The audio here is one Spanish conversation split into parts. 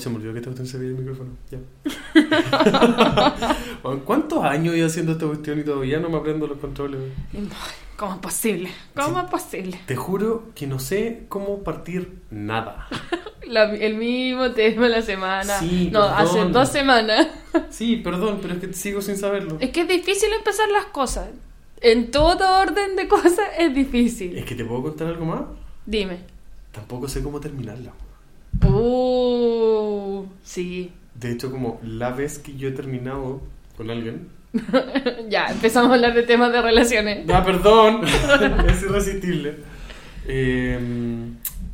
se me olvidó que te cuestión se veía el micrófono. Ya. Bueno, ¿Cuántos años iba haciendo esta cuestión y todavía no me aprendo los controles? ¿Cómo es posible? ¿Cómo Sí. es posible? Te juro que no sé cómo partir nada. La- el mismo tema de la semana. Sí, no, perdón. hace dos semanas. Sí, perdón, pero es que sigo sin saberlo. Es que es difícil empezar las cosas. En todo orden de cosas es difícil. Es que te puedo contar algo más. Dime. Tampoco sé cómo terminarla. Uh, sí. De hecho, como la vez que yo he terminado con alguien. ya, empezamos a hablar de temas de relaciones. Ah, perdón. es irresistible. Eh,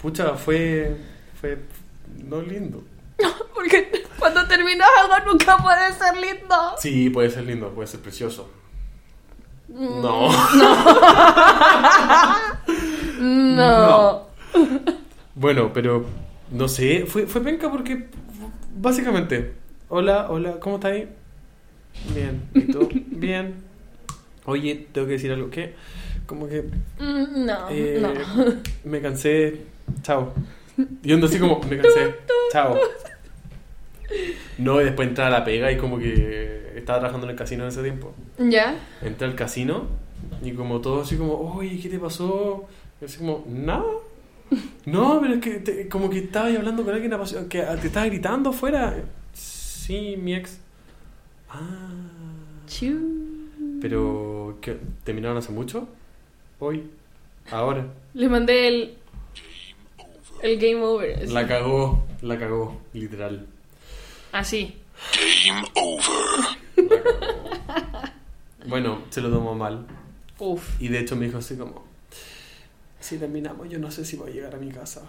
pucha, fue. Fue. No lindo. Porque cuando terminas algo nunca puede ser lindo. Sí, puede ser lindo, puede ser precioso. Mm. No. No. Bueno, pero no sé, fue, fue penca porque básicamente, hola, hola, ¿cómo estás ahí? Bien, ¿y tú? Bien. Oye, tengo que decir algo que, como que Mm, No, eh, no. me cansé, chao. Y ando así como, me cansé, chao. No, y después entré a la pega y como que estaba trabajando en el casino en ese tiempo. ¿Ya? Entré al casino y como todo así como, oye, ¿qué te pasó? Y así como, nada. No, pero es que te- como que estaba ahí hablando con alguien que te estaba gritando afuera. Sí, mi ex. Ah. Chiu. Pero, ¿qué? ¿terminaron hace mucho? Hoy. Ahora. Le mandé el. El game over. así. La cagó, la cagó, literal. Así. Game over. La cagó. Bueno, se lo tomó mal. Uf. Y de hecho me dijo así como, si terminamos yo no sé si voy a llegar a mi casa.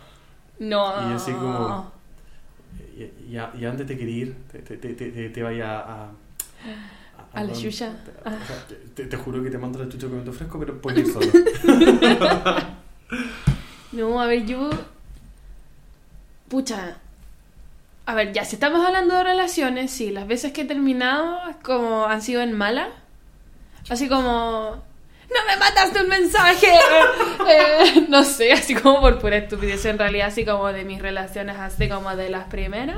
No. Y así como- Y, y, a- y a dónde te quería ir, te, te, te, te, vaya a... A la chucha. te- o sea, te, te- te juro que te mando la chucha con tu fresco, pero puedes ir solo. No, a ver, yo. Pucha. A ver, ya, si estamos hablando de relaciones, sí, las veces que he terminado como han sido en mala. Así como. ¡No me mandaste un mensaje! Eh, no sé, así como por pura estupidez, en realidad, así como de mis relaciones, así como de las primeras.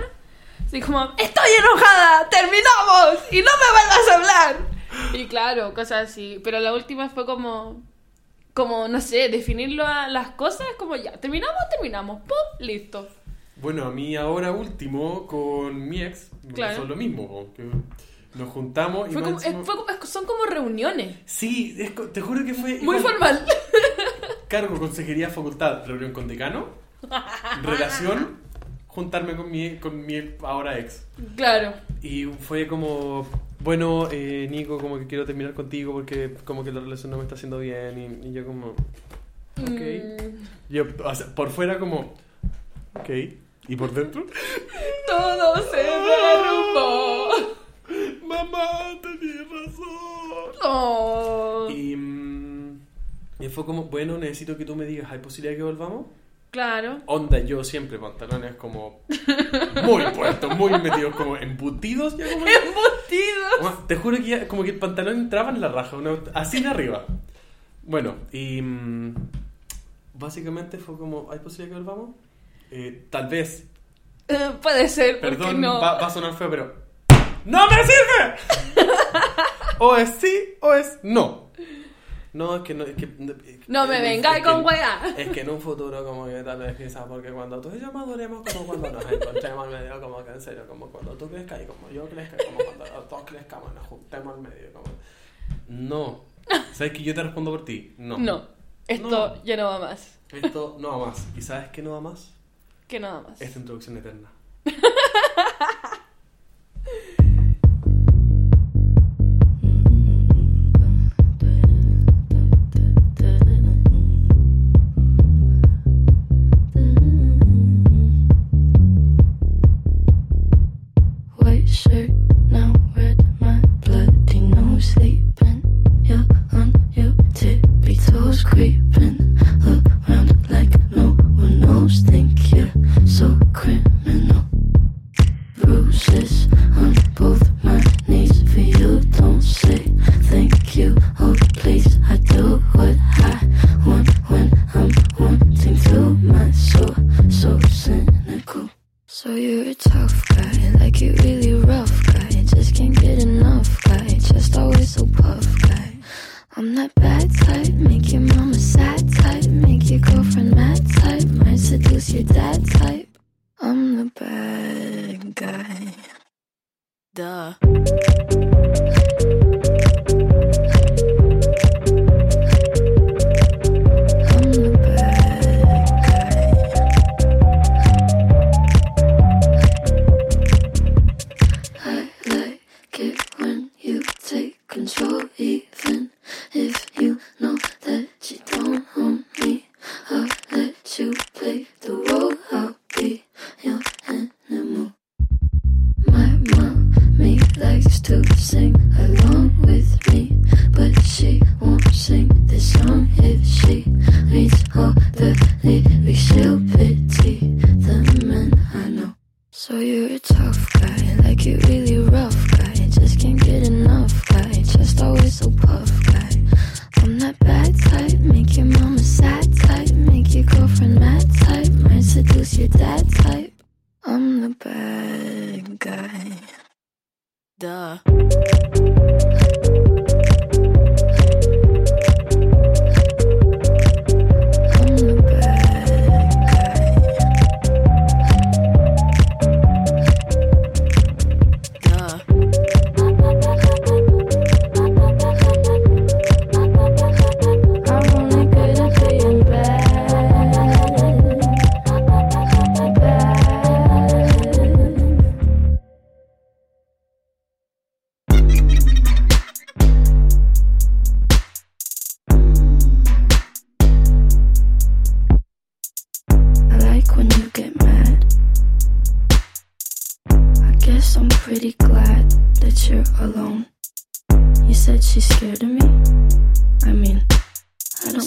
Así como, ¡Estoy enojada! ¡Terminamos! ¡Y no me vuelvas a hablar! Y claro, cosas así. Pero la última fue como como, no sé, definirlo a las cosas como ya, terminamos, terminamos, ¡pum! Listo. Bueno, a mí ahora último, con mi ex, me Claro. pasó lo mismo. que nos juntamos y Fue como, es- fue son como reuniones. Sí, es te juro que fue... Muy igual. formal. Cargo, consejería, facultad, reunión con decano, relación, juntarme con mi, con mi ahora ex. Claro. Y fue como, bueno, eh, Nico, como que quiero terminar contigo porque como que la relación no me está haciendo bien. Y, y yo como, ok. Mm, Yo, o sea, por fuera como, ok. ¿Y por dentro? todo se derrumbó. Mamá, tenías razón. Oh. Y, mm, y fue como, bueno, necesito que tú me digas, ¿hay posibilidad de que volvamos? Claro. Onda, yo siempre pantalones como muy puestos, muy metidos, como embutidos. Ya como, Embutido. Bueno, te juro que ya, como que el pantalón entraba en la raja, una- así en arriba. Bueno, y mm, básicamente fue como, ¿hay posibilidad que volvamos? Eh, tal vez, puede ser, perdón, no. va, va a sonar feo, pero ¡No me sirve! o es sí o es no. No, es que no. Es que, No me vengáis es con weá. Es que en un futuro, como que tal vez quizás, porque cuando tú y yo maduremos, como cuando nos encontremos al medio, como que en serio, como cuando tú crezcas y como yo crezca, como cuando los dos crezcamos, nos juntemos al medio, como. No. ¿Sabes que yo te respondo por ti? No. No, esto No. ya no va más. Esto no va más. ¿Y sabes qué no va más? Que nada más. Esta introducción eterna.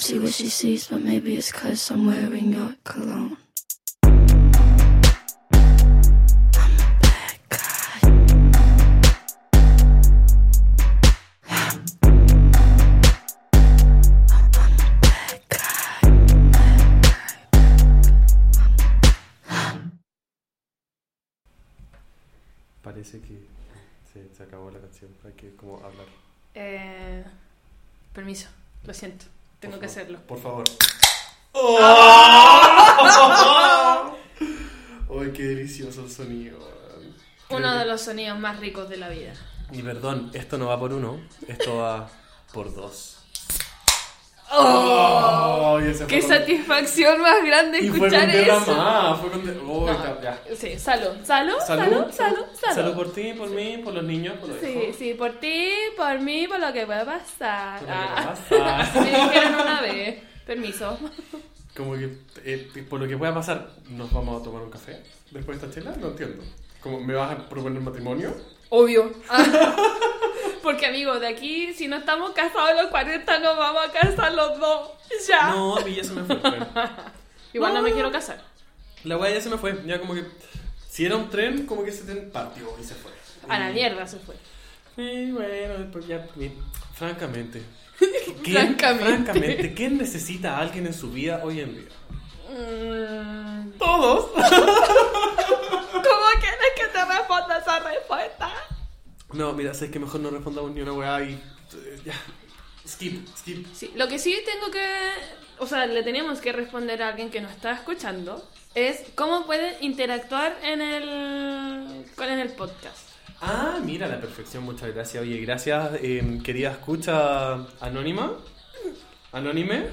see what she sees, but maybe it's cause I'm wearing your cologne. Por favor. favor. ¡Ay, qué delicioso el sonido! Uno de los sonidos más ricos de la vida. Y perdón, esto no va por uno, esto va por dos. ¡Oh! ¡Qué satisfacción más grande Y fue con escuchar eso! más, fue con... de- Uy, No. está- ya. Sí, salud, salud, salud, salud, salud. Salud por ti, por mí, por los niños, por los Sí, hijos. sí, por ti, por mí, por lo que pueda pasar. Por lo que Ah, pueda pasar. Así me dijeron una vez. Permiso. Como que, eh, por lo que pueda pasar, ¿nos vamos a tomar un café después de esta chela? No entiendo. Como, ¿Me vas a proponer matrimonio? Obvio. Ah. Porque, amigo, de aquí, si no estamos casados los 40, nos vamos a casar los dos. Ya. No, a mí ya se me fue. pero- Igual no, No. me quiero casar. La weá ya se me fue. Ya como que. Si era un tren, como que ese tren partió y se fue. A la mierda se fue. Y bueno, después ya. mi- Francamente. Francamente. francamente, ¿quién necesita a alguien en su vida hoy en día? Mm, Todos. ¿Cómo quieres que te responda esa respuesta? No, mira, sé que mejor no respondamos ni una weá y. eh, Ya. skip, skip. Sí, lo que sí tengo que, o sea, le tenemos que responder a alguien que nos está escuchando es cómo pueden interactuar en el con en el podcast. Ah, mira la perfección, muchas gracias. Oye, gracias, eh, querida escucha anónima. Anónime.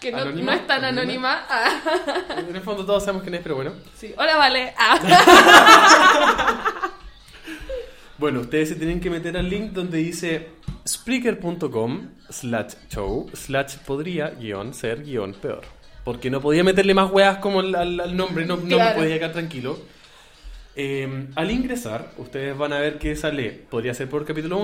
Que no, Anónima, no es tan anónima. anónima. Ah, En el fondo todos sabemos quién es, pero bueno. sí. Hola, vale. Ah. Bueno, ustedes se tienen que meter al link donde dice spreaker.com slash show slash podría guion ser guion peor. Porque no podía meterle más weas como al, al- al nombre, no, no me podía quedar tranquilo. Eh, al ingresar, ustedes van a ver que sale, podría ser por capítulo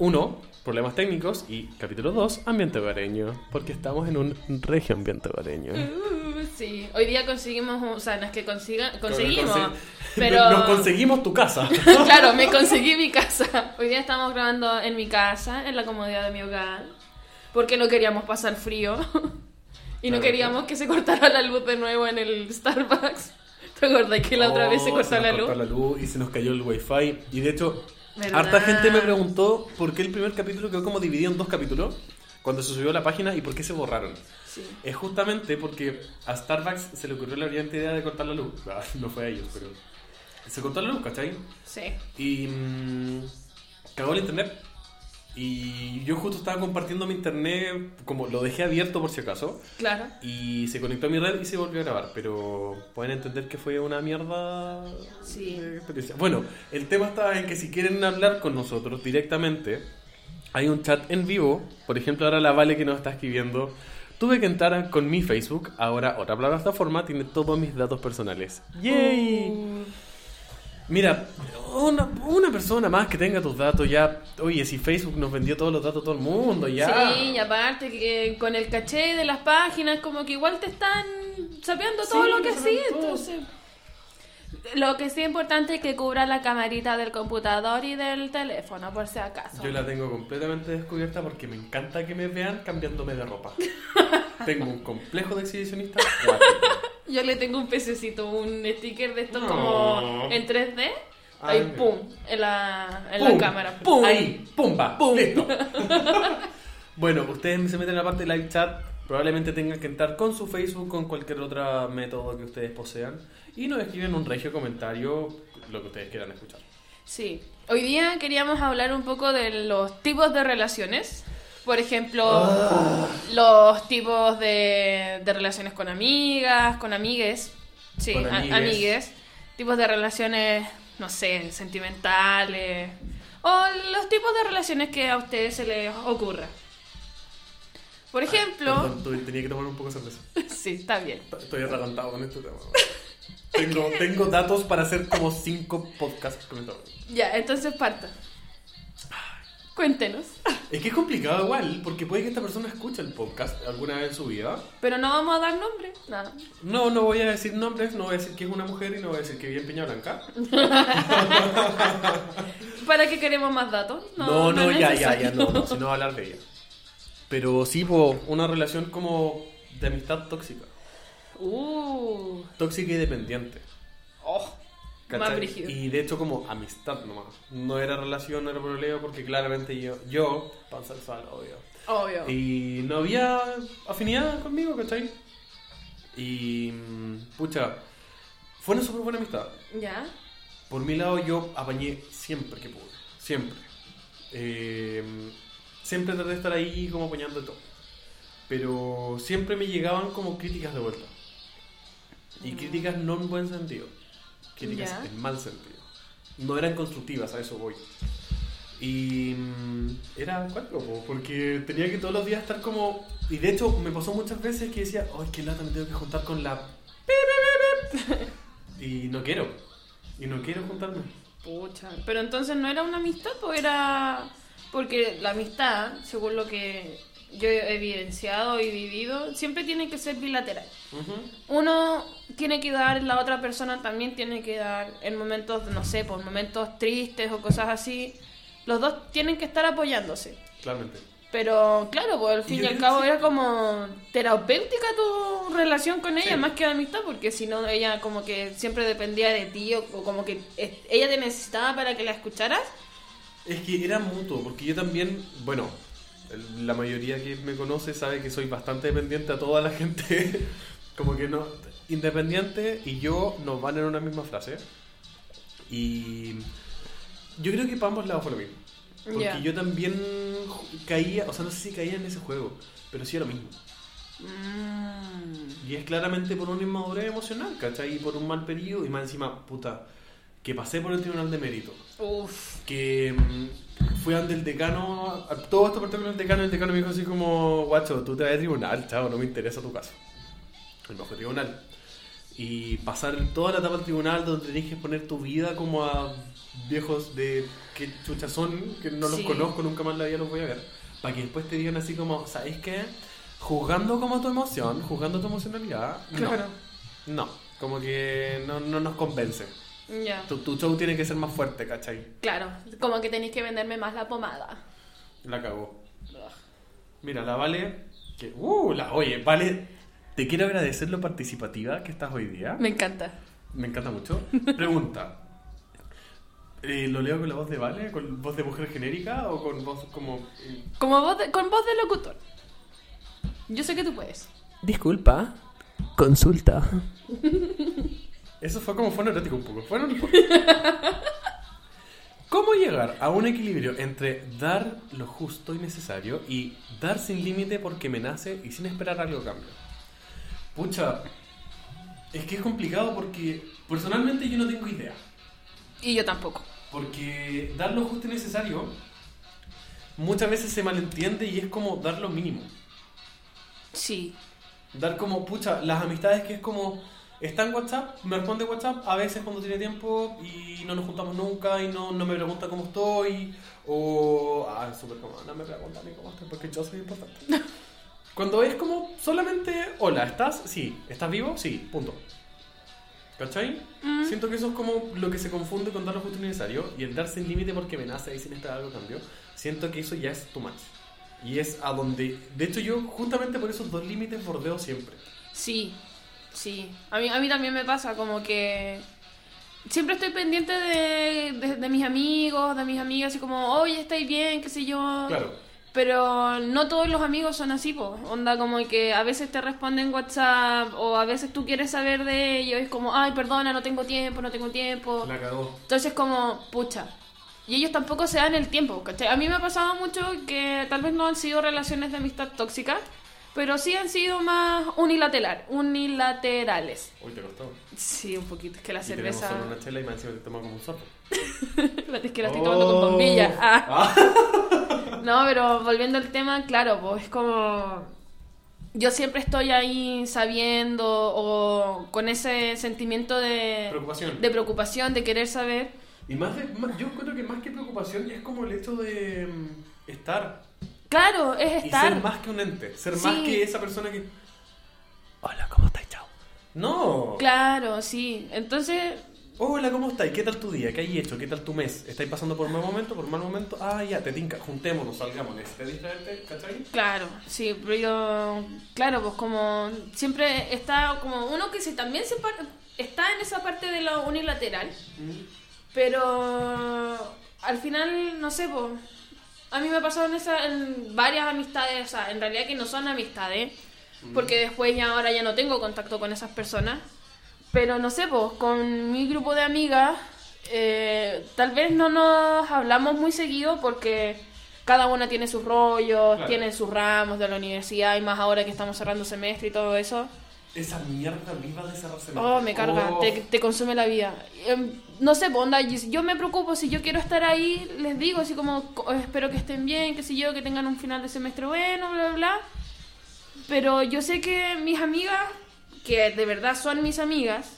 1, problemas técnicos, y capítulo 2, ambiente hogareño. Porque estamos en un regio ambiente hogareño. Uh, sí, hoy día conseguimos, o sea, no es que consiga, conseguimos, Conse- pero Nos conseguimos tu casa. claro, me conseguí mi casa. Hoy día estamos grabando en mi casa, en la comodidad de mi hogar, porque no queríamos pasar frío y no Claro, queríamos que se cortara la luz de nuevo en el Starbucks. ¿Te acuerdas que la otra vez se Oh, cortó nos la luz? la luz y se nos cayó el wifi. Y de hecho, ¿Verdad? harta gente me preguntó por qué el primer capítulo quedó como dividido en dos capítulos cuando se subió la página y por qué se borraron. Sí. Es justamente porque a Starbucks se le ocurrió la brillante idea de cortar la luz. Ah, no fue a ellos, pero se cortó la luz, ¿cachai? Sí. Y mm, cagó el internet. Y yo justo estaba compartiendo mi internet, como lo dejé abierto por si acaso. Claro. Y se conectó a mi red y se volvió a grabar, pero pueden entender que fue una mierda Sí. de experiencia. Bueno, el tema está en que si quieren hablar con nosotros directamente, hay un chat en vivo. Por ejemplo, ahora la Vale que nos está escribiendo. Tuve que entrar con mi Facebook, ahora otra plataforma tiene todos mis datos personales. ¡Yay! Uh, Mira, una, una persona más que tenga tus datos ya. Oye, si Facebook nos vendió todos los datos a todo el mundo, ya. Sí, y aparte que con el caché de las páginas como que igual te están sapeando todo Sí, lo que sí, entonces... Lo que sí es importante es que cubra la camarita del computador y del teléfono, por si acaso. Yo la tengo completamente descubierta porque me encanta que me vean cambiándome de ropa. tengo un complejo de exhibicionista. Yo le tengo un pececito, un sticker de estos No. como en 3D. Ay, Ahí, pum, en la, en ¡Pum! la cámara. ¡Pum! Ahí, pumba, ¡Pum! listo. bueno, ustedes se meten en la parte de live chat. Probablemente tengan que entrar con su Facebook, con cualquier otro método que ustedes posean. Y nos escriben un regio comentario, lo que ustedes quieran escuchar. Sí. Hoy día queríamos hablar un poco de los tipos de relaciones. Por ejemplo, Ah. los tipos de, de relaciones con amigas, con amigues. Sí, Con a- amigues. Tipos de relaciones, no sé, sentimentales. O los tipos de relaciones que a ustedes se les ocurra. Por ejemplo... Perdón, tuve- tenía que tomar un poco de cerveza. sí, está bien. Estoy atragantado con este tema. tengo, tengo datos para hacer como cinco podcasts con esto. Ya, entonces parta. Cuéntenos. Es que es complicado igual, porque puede que esta persona escuche el podcast alguna vez en su vida. Pero no vamos a dar nombre. Nada. No, no voy a decir nombres, no voy a decir que es una mujer y no voy a decir que vive en Peña Blanca. ¿Para qué queremos más datos? No, no, es ya, ya, ya, necesario. no, no, si no hablar de ella. Pero sí, po, una relación como de amistad tóxica. Uh, Tóxica y dependiente. oh, más brígido. Y de hecho como amistad nomás. No era relación, no era problema, porque claramente yo, yo, pansexual, obvio. Obvio. Y no había afinidad conmigo, ¿cachai? Y, mm, pucha, fue una súper buena amistad. ¿Ya? Por mi lado yo apañé siempre que pude, siempre. Eh, siempre traté de estar ahí como apoyando todo. Pero siempre me llegaban como críticas de vuelta. Y críticas no en buen sentido. Críticas en mal sentido. No eran constructivas, a eso voy. Y mm, era cuatro, porque tenía que todos los días estar como... Y de hecho me pasó muchas veces que decía, ay, qué lata, me tengo que juntar con la... Y no quiero. Y no quiero juntarme. Pucha. Pero entonces no era una amistad o era... Porque la amistad, según lo que yo he evidenciado y vivido, siempre tiene que ser bilateral. Uno tiene que dar, la otra persona también tiene que dar en momentos, no sé, por momentos tristes o cosas así. Los dos tienen que estar apoyándose. Claramente. Pero claro, pues al fin y, al cabo sí. era como terapéutica tu relación con ella, Sí. más que de amistad, porque si no ella como que siempre dependía de ti o, o como que ella te necesitaba para que la escucharas. Es que era mutuo, porque yo también, bueno, La mayoría que me conoce sabe que soy bastante dependiente a toda la gente. Como que no. Independiente y yo nos van en una misma frase. Y. Yo creo que para ambos lados fue lo mismo. Porque yo también caía, o sea, no sé si caía en ese juego, pero sí era lo mismo. Mm. Y es claramente por una inmadurez emocional, ¿cachai? Y por un mal periodo. Y más encima, puta, que pasé por el tribunal de mérito. Uf. Que mm, fui ante el decano. Todo esto partió con el decano. Y el decano me dijo así como: Guacho, tú te vas a tribunal, chavo, no me interesa tu caso. El bajo tribunal. Y pasar toda la etapa del tribunal donde tenés que exponer tu vida como a viejos de que chuchas son, que no los Sí. conozco, nunca más la vida los voy a ver. Para que después te digan así como: ¿Sabes qué? Juzgando como tu emoción, juzgando tu emocionalidad. no. Claro. No, como que no, no nos convence. Ya. Tu, tu show tiene que ser más fuerte, ¿cachai? Claro, como que tenéis que venderme más la pomada. La cagó. Mira, la Vale. Que, uh, la, oye, Vale, te quiero agradecer lo participativa que estás hoy día. Me encanta. Me encanta mucho. Pregunta. Eh, ¿Lo leo con la voz de Vale? ¿Con voz de mujer genérica o con voz como.? eh, Como voz de- con voz de locutor. Yo sé que tú puedes. Disculpa. Consulta. Eso fue como fue erótico un poco. Un poco. ¿Cómo llegar a un equilibrio entre dar lo justo y necesario y dar sin límite porque me nace y sin esperar algo a cambio? Pucha, es que es complicado porque personalmente yo no tengo idea. Y yo tampoco. Porque dar lo justo y necesario muchas veces se malentiende y es como dar lo mínimo. Sí. Dar como, pucha, las amistades que es como, está en WhatsApp, me responde WhatsApp a veces cuando tiene tiempo y no nos juntamos nunca y no, no me pregunta cómo estoy. O, ah, es súper como, no me pregunta a mí cómo estoy porque yo soy importante. Cuando es como solamente, hola, ¿estás? Sí. ¿Estás vivo? Sí, punto. ¿Cachai? Mm. Siento que eso es como lo que se confunde con dar lo justo y necesario y el dar sin límite porque me nace y sin esperar algo cambio. Siento que eso ya es too much. Y es a donde, de hecho yo justamente por esos dos límites bordeo siempre. Sí, sí. A mí, a mí también me pasa como que siempre estoy pendiente de, de, de mis amigos, de mis amigas, así como, oye, ¿estáis bien? ¿Qué sé yo? Claro. Pero no todos los amigos son así, po. Onda como que a veces te responden WhatsApp o a veces tú quieres saber de ellos y es como, ay, perdona, no tengo tiempo, no tengo tiempo. La cagó. Entonces como, pucha. Y ellos tampoco se dan el tiempo, ¿cachai? A mí me ha pasado mucho que tal vez no han sido relaciones de amistad tóxicas, pero sí han sido más unilateral, unilaterales. Uy, te costó. Sí, un poquito. Es que la Y cerveza... solo una chela y más encima te toma como un sorbo. es que la estoy tomando con bombilla. Ah. No, pero volviendo al tema, claro, pues es como... Yo siempre estoy ahí sabiendo o con ese sentimiento de Preocupación. de preocupación, de querer saber. Y más de, más- yo creo que más que preocupación es como el hecho de mm, estar. Claro, es Y estar. ser más que un ente. Ser Sí. más que esa persona que... Hola, ¿cómo estás? Chao. No. Claro, sí. Entonces, Hola, ¿cómo estáis? ¿Qué tal tu día? ¿Qué hay hecho? ¿Qué tal tu mes? ¿Estáis pasando por un buen momento? ¿Por un mal momento? Ah, ya, te tinca. Juntémonos, salgamos. ¿Necesitas distraerte? ¿Cachai? claro, sí, pero yo, claro, pues como siempre está como uno que se también se par- está en esa parte de lo unilateral, pero al final, no sé, pues a mí me ha pasado en, esa, en varias amistades, o sea, en realidad que no son amistades, porque después ya ahora ya no tengo contacto con esas personas, pero no sé, pues con mi grupo de amigas, eh, tal vez no nos hablamos muy seguido porque cada una tiene sus rollos, Claro. tiene sus ramos de la universidad y más ahora que estamos cerrando semestre y todo eso. Esa mierda viva de cerrarse. Oh, me carga, Oh. te, te consume la vida. Em, no sé, onda, si yo me preocupo, si yo quiero estar ahí, les digo así como, co- espero que estén bien, que sé yo, que tengan un final de semestre bueno, bla, bla, bla. Pero yo sé que mis amigas, que de verdad son mis amigas,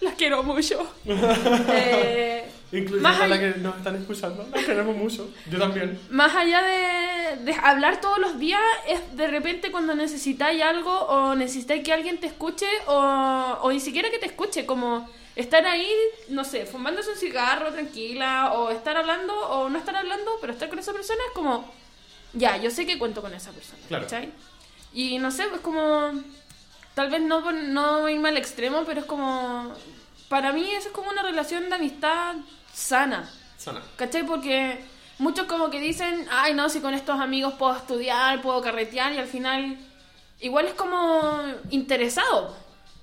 las quiero mucho. Eh, Incluso más a la allá- que nos están escuchando. Queremos mucho. Yo también. más allá de, de hablar todos los días, es de repente cuando necesitáis algo o necesitáis que alguien te escuche o, o ni siquiera que te escuche, como estar ahí, no sé, fumándose un cigarro tranquila o estar hablando o no estar hablando, pero estar con esa persona es como, ya, yo sé que cuento con esa persona, Claro. ¿cachai? Y no sé, pues como, tal vez no, no irme al extremo, pero es como, para mí eso es como una relación de amistad sana. Sana. ¿Cachai? Porque muchos como que dicen, ay no, si con estos amigos puedo estudiar, puedo carretear y al final igual es como interesado.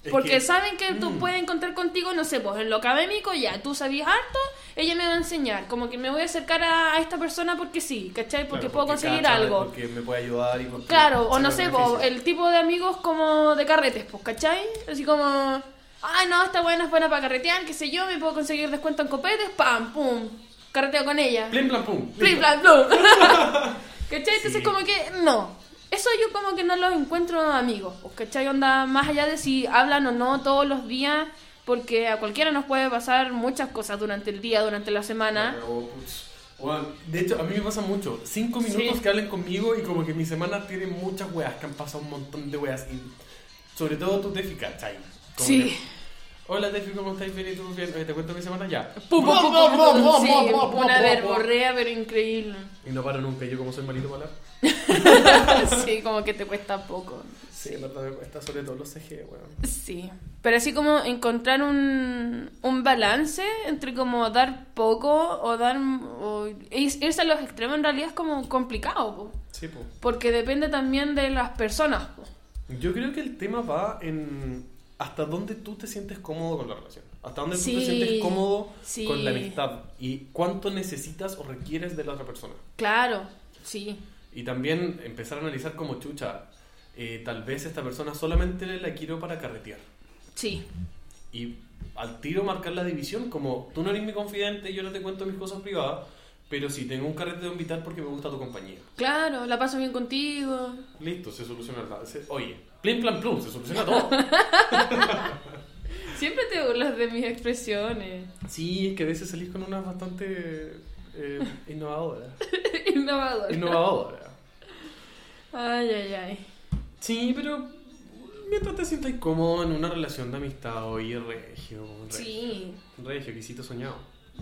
Es Porque que- saben que tú Mm. puedes encontrar contigo, no sé, pues en lo académico ya, tú sabías harto, ella me va a enseñar, como que me voy a acercar a, esta persona porque sí, ¿cachai? Porque Claro, puedo conseguir cacha, algo. Porque me puede ayudar y porque Claro, o no sé, po, el tipo de amigos como de carretes, pues, ¿cachai? Así como, ay, no, esta buena es buena para carretear, qué sé yo, me puedo conseguir descuento en copetes, pam, pum, carreteo con ella. Plim, plan, pum. Plim, plan, plum. ¿Cachai? Entonces Sí. como que, no. Eso yo como que no los encuentro amigos, pues, ¿cachai? Onda, más allá de si hablan o no todos los días, porque a cualquiera nos puede pasar muchas cosas durante el día, durante la semana. Pero, bueno, de hecho, a mí me pasa mucho. Cinco minutos Sí. que hablen conmigo y como que mi semana tiene muchas weas, que han pasado un montón de weas. Y sobre todo tu Tefi, ¿cachai? Como Sí. Hola Tefi, ¿cómo estáis? Bien, ¿y tú? Bien, Oye, ¿te cuento mi semana? Ya. Pum, pum, pum, pum, pum, sí, Pum, pum, una pum, verborrea, pero increíble. Y no paro nunca, yo como soy malito para hablar. sí, como que te cuesta poco. Sí, en verdad me cuesta, sobre todo los CG, weón. Sí, pero así como encontrar un, un balance entre como dar poco o dar o ir- irse a los extremos en realidad es como complicado, po. Sí, pues. porque depende también de las personas. po. Yo creo que el tema va en hasta dónde tú te sientes cómodo con la relación. Hasta dónde tú Sí, te sientes cómodo sí. con la amistad. Y cuánto necesitas o requieres de la otra persona. Claro, sí, Y también empezar a analizar como chucha. eh, tal vez esta persona solamente la quiero para carretear. sí, Y al tiro marcar la división, como tú no eres mi confidente, yo no te cuento mis cosas privadas, pero si tengo un carrete de invitar porque me gusta tu compañía. claro, la paso bien contigo. Listo, se soluciona la... Oye, plim, plan, plum, se soluciona todo. Siempre te burlas de mis expresiones. Sí, es que a veces salís con una bastante eh, innovadora. Innovador. Innovadora. Ay, ay, ay. Sí, pero mientras te sientas cómodo en una relación de amistad, oye, regio, regio, Sí, regio, quisito soñado.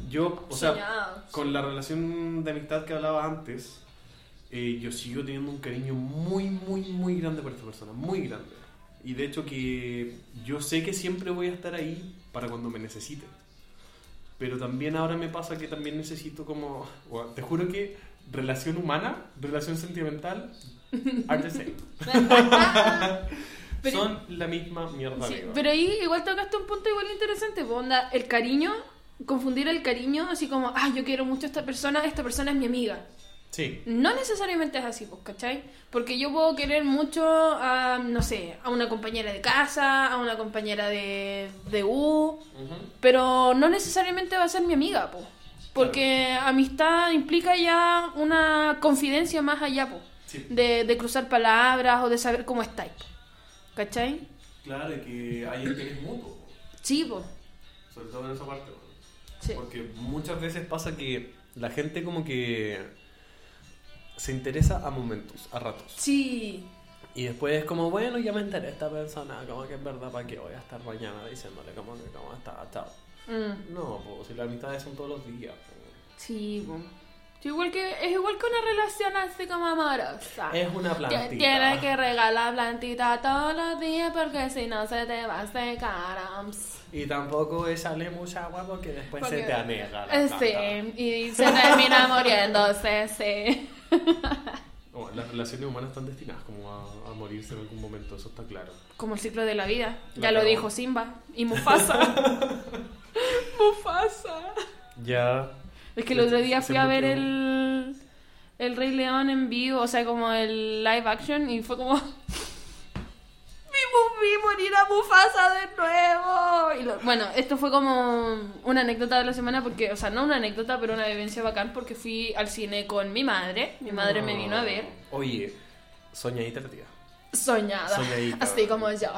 Yo, o sea, con la relación de amistad que hablaba antes, eh, yo sigo teniendo un cariño muy, muy, muy grande por esta persona, muy grande. Y de hecho que yo sé que siempre voy a estar ahí para cuando me necesite. Pero también ahora me pasa que también necesito como... bueno, te juro que relación humana, relación sentimental, are the same. Pero- Son la misma mierda. Sí, pero ahí igual tocaste un punto igual interesante, onda, el cariño, confundir el cariño así como, ah, yo quiero mucho a esta persona, esta persona es mi amiga. Sí. No necesariamente es así, pues, ¿cachai? Porque yo puedo querer mucho a, no sé, a una compañera de casa, a una compañera de, de U, pero no necesariamente va a ser mi amiga, pues. Porque amistad implica ya una confidencia más allá, pues. Sí. De, de cruzar palabras o de saber cómo estáis, po, ¿cachai? Claro, y que hay interés mutuo. Sí, pues. Sobre todo en esa parte. bueno. Sí. Porque muchas veces pasa que la gente como que se interesa a momentos, a ratos. Sí, Y después es como, bueno, ya me enteré esta persona, como que es verdad, ¿para qué voy a estar mañana diciéndole como que cómo está? Chao. Mm, No, pues si las amistades son todos los días. po. sí. Sí, igual que, es igual que una relación así como amorosa. Es una Ti- plantita. Tienes que regalar plantita todos los días porque si no se te va a secar. Y tampoco echarle mucha agua porque después Porque- se te anega la Eh, planta. Sí, y se termina muriéndose, sí. No, las relaciones humanas están destinadas como a, a morirse en algún momento, eso está claro. Como el ciclo de la vida. La Ya lo dijo Simba. Y Mufasa. Mufasa. Ya. Es que el otro día fui a ver el, el Rey León en vivo, o sea, como el live action, y fue como. Vi, morir a Mufasa de nuevo. Y lo- bueno, esto fue como una anécdota de la semana, porque, o sea, no una anécdota, pero una vivencia bacán, porque fui al cine con mi madre. Mi madre me vino a ver, Oye, soñadita la tía. soñada, Soñadita. así como yo.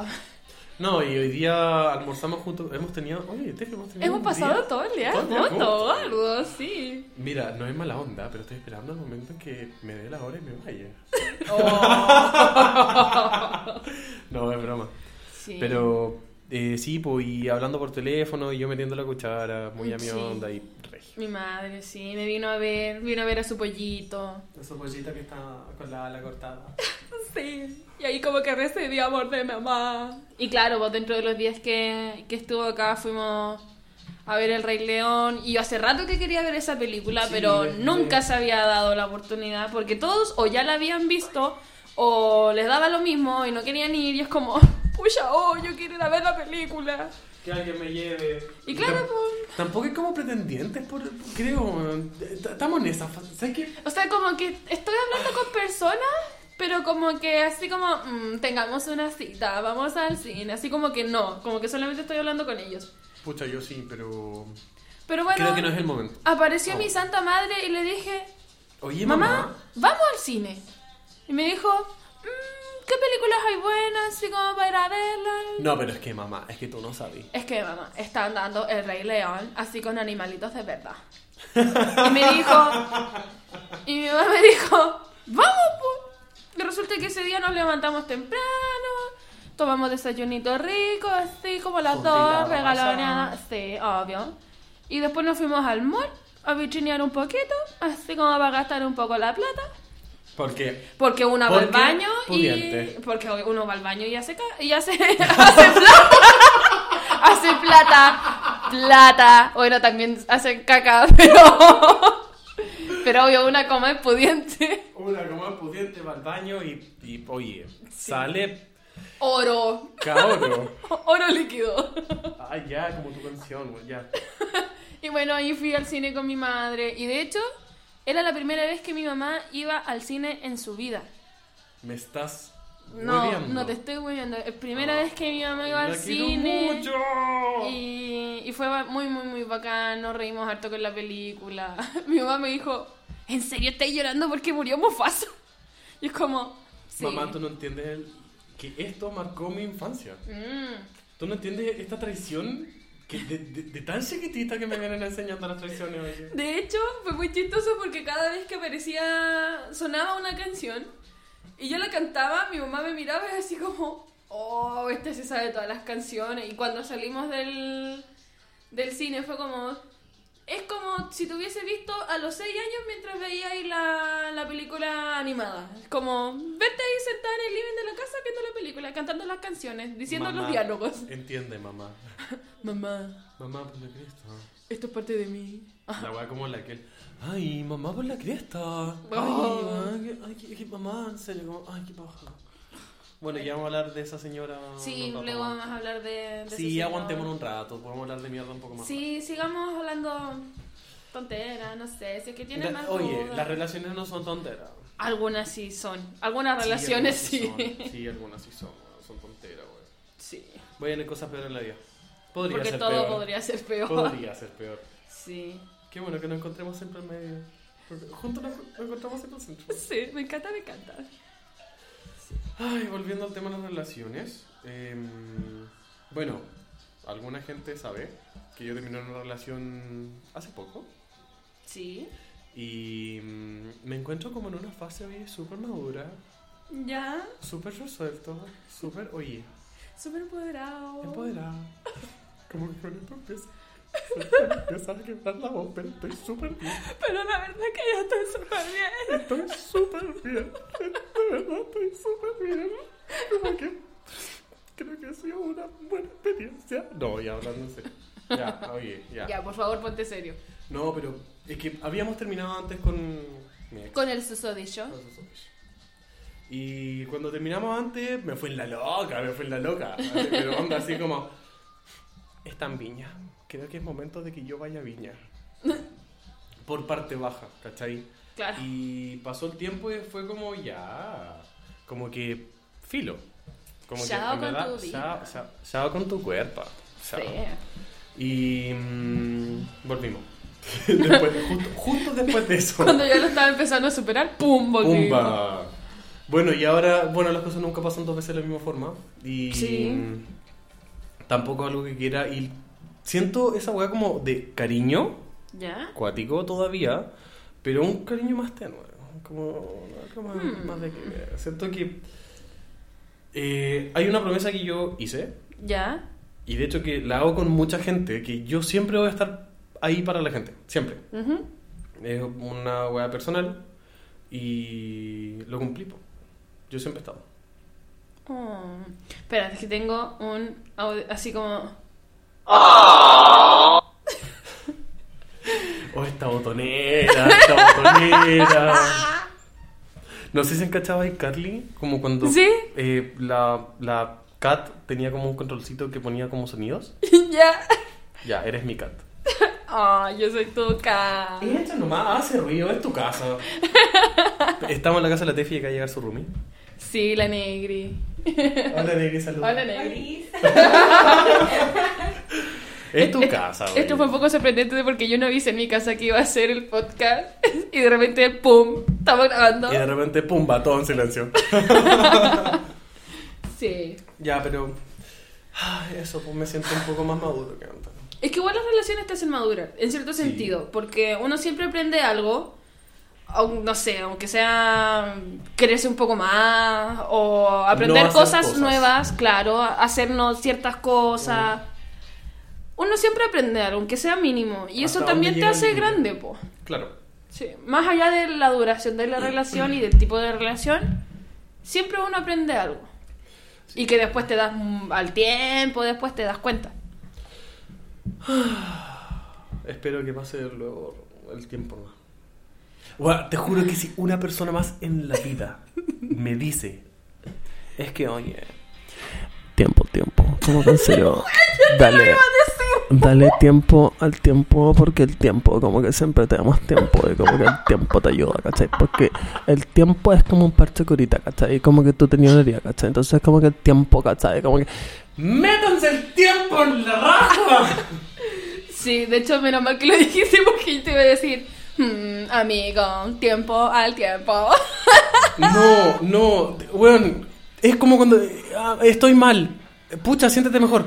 No, y hoy día almorzamos juntos. Hemos tenido. Oye, Tefi, hemos tenido. Hemos un pasado día- todo el día juntos, algo, sí. Mira, no es mala onda, pero estoy esperando el momento en que me dé la hora y me vaya. No, es broma. Sí. Pero eh, sí, pues, y hablando por teléfono y yo metiendo la cuchara, muy a mi Sí. onda y regio. Mi madre, sí, me vino a ver, vino a ver a su pollito. Esa pollita que está con la ala cortada. Sí. Y ahí como que recibí amor de mamá. Y claro, pues dentro de los días que, que estuvo acá fuimos a ver El Rey León. Y yo hace rato que quería ver esa película, Sí, pero nunca se había dado la oportunidad porque todos o ya la habían visto o les daba lo mismo y no querían ir. Y es como, pucha, oh, yo quiero ir a ver la película. Que alguien me lleve. Y claro, pues. Tampoco es como pretendientes, por, creo. Estamos en esa fase. ¿Sabes qué? O sea, como que estoy hablando con personas, pero como que así como, mm, tengamos una cita, vamos al cine, así como que no, como que solamente estoy hablando con ellos. Pucha, yo sí, pero. Pero bueno, Creo que no es el momento. apareció Oh. mi santa madre y le dije, Oye, mamá, mamá. vamos al cine. Y me dijo, "Mm, ¿qué películas hay buenas? Así como para ir a verlas. No, pero es que mamá, es que tú no sabes. Es que, mamá, están dando El Rey León así con animalitos de verdad. Y me dijo, y mi mamá me dijo, vamos, pues. Y resulta que ese día nos levantamos temprano, tomamos desayunito rico, así como las dos, regaloneadas, sí, obvio. Y después nos fuimos al mall a vitrinear un poquito, así como para gastar un poco la plata. Porque. Porque uno va al baño pudiente. y. Porque uno va al baño y hace, y hace, hace plata. hace plata. Plata. Bueno, también hace caca, pero. Pero obvio, una como es pudiente. Una como es pudiente va al baño y, y oye, sale Oro. cabrón. Oro líquido. Ay, ya, como tu canción, güey, ya. Y bueno, ahí fui al cine con mi madre. Y de hecho, era la primera vez que mi mamá iba al cine en su vida. Me estás. No, no te estoy huyendo. Es primera vez que mi mamá iba La al cine. mucho. Y, y fue muy, muy, muy bacán. Nos reímos harto con la película. Mi mamá me dijo: ¿En serio estáis llorando porque murió Mufasa? Y es como: Sí. Mamá, tú no entiendes el- que esto marcó mi infancia. Mm. ¿Tú no entiendes esta traición de, tan chiquitita que me vienen enseñando las traiciones? oye? De hecho, fue muy chistoso porque cada vez que aparecía, sonaba una canción y yo la cantaba, mi mamá me miraba y así como, oh, este se sabe todas las canciones. Y cuando salimos del, del cine fue como, es como si te hubiese visto a los 6 años mientras veía ahí la, la película animada. Es como, vete ahí sentada en el living de la casa viendo la película, cantando las canciones, diciendo Mamá, los diálogos. Entiende, mamá. Mamá, Mamá, por la cresta. esto es parte de mí. La weá como la que. Ay, mamá, por la cresta. Ay, Oh. ay, ay, qué- qué- mamá, en serio, como, ay, qué paja. Bueno, ya vamos a hablar de esa señora. Sí, rato luego vamos a hablar de... de Sí, señor. aguantémonos un rato, podemos hablar de mierda un poco más. Sí, sigamos hablando tonteras, no sé, si es que tienes La- más oye, dudas. las relaciones no son tonteras. Algunas sí son, algunas relaciones Sí, sí. algunas son. Sí, algunas sí son, son tonteras, güey. Sí, Voy a tener cosas peores en la vida. Podría porque ser todo peor. podría ser peor. Podría ser peor. Sí. Qué bueno que nos encontremos siempre en medio. Porque Juntos nos nos encontramos en el centro. Sí, me encanta, me encanta. Ay, volviendo al tema de las relaciones. em, bueno, alguna gente sabe que yo terminé una relación hace poco. Sí. Y mm, me encuentro como en una fase hoy súper madura, Ya, súper resuelto, súper, oye, súper empoderado. empoderado. Como que con esto empieza, me empieza a quebrar la voz, pero estoy súper bien. Pero la verdad que yo estoy súper bien. Estoy súper bien. De verdad, estoy súper bien. Como que creo que ha sido una buena experiencia. No, ya hablando en serio. Ya, oye, ya. Ya, por favor, ponte serio. No, pero es que habíamos terminado antes con. Con el susodicho. Con sus ojos. Y cuando terminamos antes, me fue en la loca, me fue en la loca. Pero onda así como, está en Viña. Creo que es momento de que yo vaya a Viña. Por parte baja, ¿cachai? Claro. Y pasó el tiempo y fue como ya, como que filo. Como Chao que con verdad, tu vida. chao, chao- chao con tu cuerpo. Chao. Sí. Y mm, volvimos. Después- justo, justo después de eso. Cuando yo lo estaba empezando a superar, ¡pum! Volví. Pumba. Bueno, y ahora, bueno, las cosas nunca pasan dos veces de la misma forma. Y Sí. mm, tampoco algo que quiera. Y siento esa weá como de cariño, ¿Ya? cuático todavía, pero un cariño más tenue. Como más, Hmm. más de que. Siento que. eh, hay una promesa que yo hice, ¿Ya? y de hecho que la hago con mucha gente, que yo siempre voy a estar ahí para la gente, siempre. Ujú. Es una weá personal y lo cumplí. po. Yo siempre he estado. Oh. Espera, es que tengo un audio así como. Esta botonera, esta botonera. No sé si han cachado ahí Carly, como cuando ¿Sí? eh, la, la cat tenía como un controlcito que ponía como sonidos. ya. Ya, eres mi cat. Ay, yo soy tu ca. Echa nomás, hace ruido, es tu casa. Estamos en la casa de la Tefi y acá va a llegar su roomie. Sí, la negri. Hola, Negri, saludos. Hola, negri. Es tu casa, güey. Esto fue un poco sorprendente porque yo no avisé en mi casa que iba a ser el podcast y de repente, ¡pum! Estamos grabando. Y de repente, pumba, todo en silencio. Sí. ya, pero... ay, eso, pues me siento un poco más maduro que antes. Es que igual las relaciones te hacen madurar, en cierto Sí. sentido, porque uno siempre aprende algo, no sé, aunque sea quererse un poco más o aprender No hacer cosas, cosas. nuevas, claro, hacernos ciertas cosas. Uno siempre aprende algo, aunque sea mínimo, y eso también te el hace grande, po. Claro. Sí, más allá de la duración de la relación y del tipo de relación, siempre uno aprende algo. Y que después te das mm, al tiempo, después te das cuenta. Espero que pase luego el tiempo más. Guau, te juro que si una persona más en la vida me dice, es que oye, Tiempo, tiempo. En serio. Dale. Dale tiempo al tiempo porque el tiempo, como que siempre te da más tiempo y como que el tiempo te ayuda, ¿cachai? Porque el tiempo es como un parche curita, ¿cachai? Como que tú tenías una herida, ¿cachai? Entonces como que el tiempo, ¿cachai? Como que ¡métanse el tiempo en la raja! Sí, de hecho, menos mal que lo dijiste porque yo te iba a decir, "Hmm, amigo, tiempo al tiempo. No, no, weón, es como cuando ah, estoy mal. Pucha, siéntete mejor.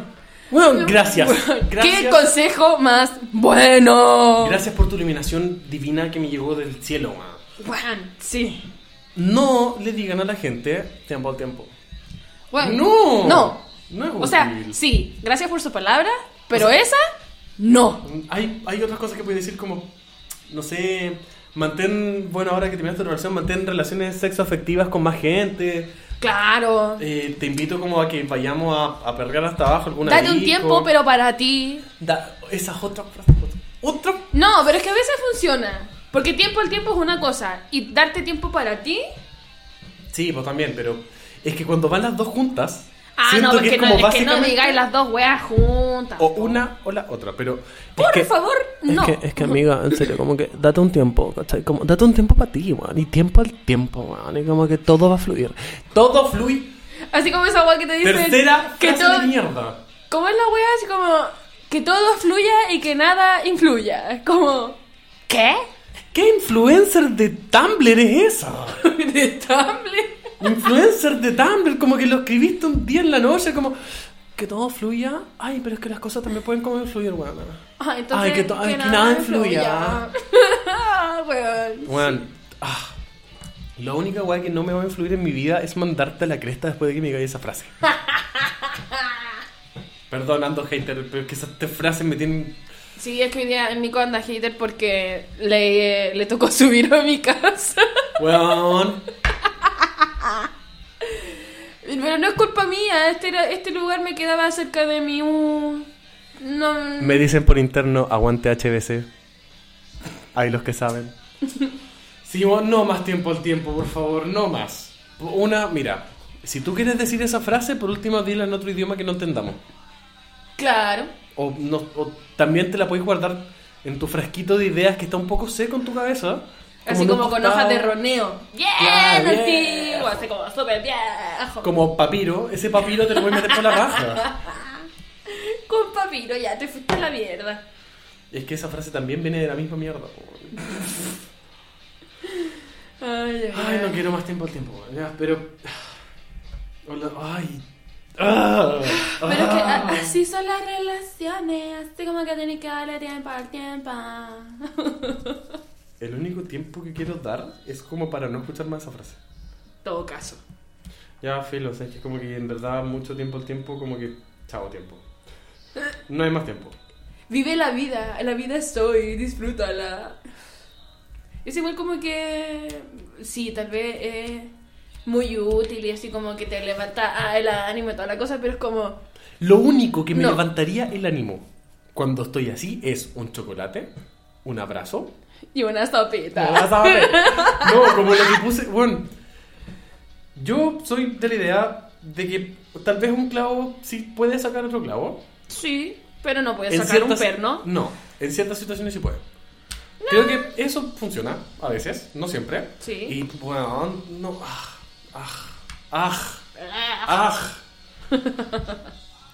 Weón, gracias. ¿Qué Gracias. consejo más bueno? Gracias por tu iluminación divina que me llegó del cielo. Bueno, sí. No le digan a la gente tiempo al tiempo. Bueno, No. No. No es O sea, sí, gracias por su palabra, pero O sea- esa, no. Hay, hay otras cosas que puedes decir como, no sé, mantén, bueno, ahora que terminaste tu relación, mantén relaciones sexoafectivas con más gente. Claro. Eh, te invito como a que vayamos a, a pergar hasta abajo alguna Date un disco. tiempo, pero para ti. Da, esa es otra frase. Otra. No, pero es que a veces funciona. Porque tiempo al tiempo es una cosa. Y darte tiempo para ti. Sí, pues también, pero es que cuando van las dos juntas, Ah, siento no, que porque es no, como es que no digáis las dos weas juntas. o una o la otra, pero Por es que, favor, Es no. que, es que amiga, en serio, como que date un tiempo, ¿cachai? Como, date un tiempo para ti, weón. Y tiempo al tiempo, weón. Y como que todo va a fluir. todo fluye. Así como esa wea que te dice. Tercera que frase todo. de mierda. ¿Cómo es la wea? Así como. Que todo fluya y que nada influya. Es como. ¿Qué? ¿Qué influencer de Tumblr es esa? De Tumblr. Influencer de Tumblr, como que lo escribiste un día en la noche, como que todo fluya. Ay, pero es que las cosas también pueden como influir, weón. Ah, entonces. Ay, que to- ay, que nada influya. Weón. Weón, ah, la única weá que no me va a influir en mi vida es mandarte a la cresta después de que me digáis esa frase. Perdón, ando hater, pero es que esas tres frases me tienen. Sí, es que hoy día Nico anda hater porque le, le tocó subir a mi casa. Weón. Pero no es culpa mía, este, era- este lugar me quedaba cerca de mi... uh, no, Me dicen por interno, aguante HBC. Hay los que saben. Sí, vos, no más tiempo al tiempo, por favor, no más. Una, mira, si tú quieres decir esa frase, por último dila en otro idioma que no entendamos. Claro. O, no, o también te la puedes guardar en tu frasquito de ideas que está un poco seco en tu cabeza. Así como con hojas de roneo. Bien Claro, bien. antiguo, así como súper viejo. Como papiro, ese papiro te lo puedes meter por la raja. Con papiro, ya te fuiste a la mierda. Es que esa frase también viene de la misma mierda. Ay, ay, Ay, no quiero más tiempo al tiempo. Ya, pero. Hola, ay. Ah, Pero es que ah. a- así son las relaciones, así como que tienes que darle tiempo al tiempo. El único tiempo que quiero dar es como para no escuchar más esa frase. Todo caso. Ya, filo, o sea, es que como que en verdad mucho tiempo al tiempo, como que. Chao, tiempo. No hay más tiempo. Vive la vida, la vida es hoy, disfrútala. Es igual como que, sí, tal vez es muy útil y así como que te levanta el ánimo y toda la cosa, pero es como, Lo único que me No. levantaría el ánimo cuando estoy así es un chocolate un abrazo. Y una sopita. No. No, como lo que puse. Bueno, yo soy de la idea de que tal vez un clavo sí puede sacar otro clavo. Sí, pero no puedes En sacar un ciertas- perno. No, en ciertas situaciones sí puede. Creo que eso funciona a veces, no siempre. Sí. Y bueno, no. Ah, ah, ah, ah.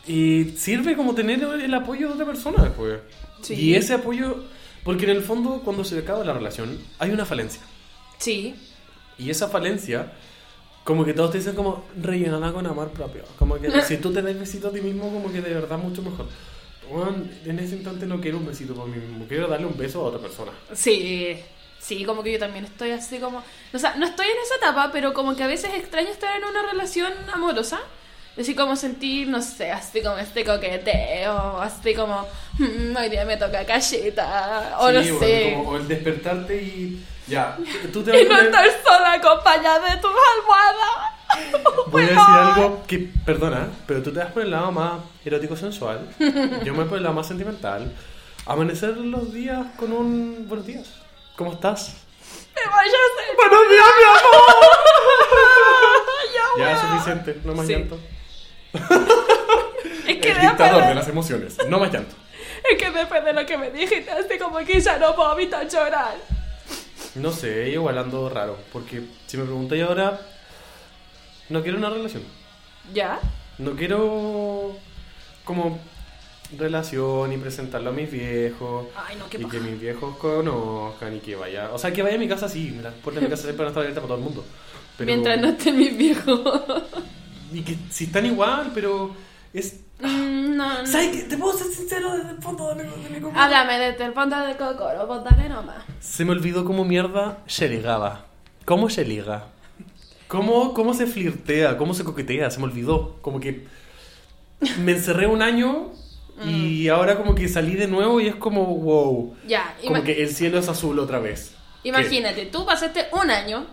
Y sirve como tener el apoyo de otra persona después. Sí. Y ese apoyo, porque en el fondo cuando se acaba la relación hay una falencia. Sí. Y esa falencia, como que todos te dicen como rellenada con amor propio. Como que si tú te das besito a ti mismo, como que de verdad mucho mejor. Bueno, en ese instante no quiero un besito por mí mismo, quiero darle un beso a otra persona. Sí. Sí, como que yo también estoy así como... O sea, no estoy en esa etapa, pero como que a veces extraño estar en una relación amorosa. Así como sentir, no sé, así como este coqueteo, así como, "Mm, hoy día me toca cacheta, o Sí, no bueno, sé. como- o el despertarte y ya, tú te Y no estar sola acompañada de tus almohadas. Voy a decir algo que, perdona, pero tú te vas por el lado más erótico sensual, yo me voy por el lado más sentimental. Amanecer los días con un buenos días. ¿Cómo estás? Me a. ¡Buenos días, mi amor! Ya, Ya suficiente, no más Sí. llanto. Es que, El después dictador de, las emociones, no más llanto. es que después de lo que me dijiste, así como que ya no puedo evitar llorar. No sé, yo igual ando raro, porque si me preguntáis ahora, no quiero una relación. ¿Ya? No quiero como relación y presentarlo a mis viejos. Ay, no, qué y paja. que mis viejos conozcan y que vaya. O sea, que vaya a mi casa sí, las puertas de mi casa siempre van a estar abiertas para todo el mundo. Pero, Mientras no estén mis viejos. Y que si están igual, pero es. Mm, no, no. ¿Sabes qué? Te puedo ser sincero desde el fondo de mi, de mi. Háblame desde el fondo del cocoro, dale nomás. Se me olvidó cómo mierda se ligaba. ¿Cómo se liga? ¿Cómo, ¿Cómo se flirtea? ¿Cómo se coquetea? Se me olvidó. Como que me encerré un año y ahora como que salí de nuevo y es como wow. Ya, Como que el cielo es azul otra vez. imagínate, tú pasaste un año.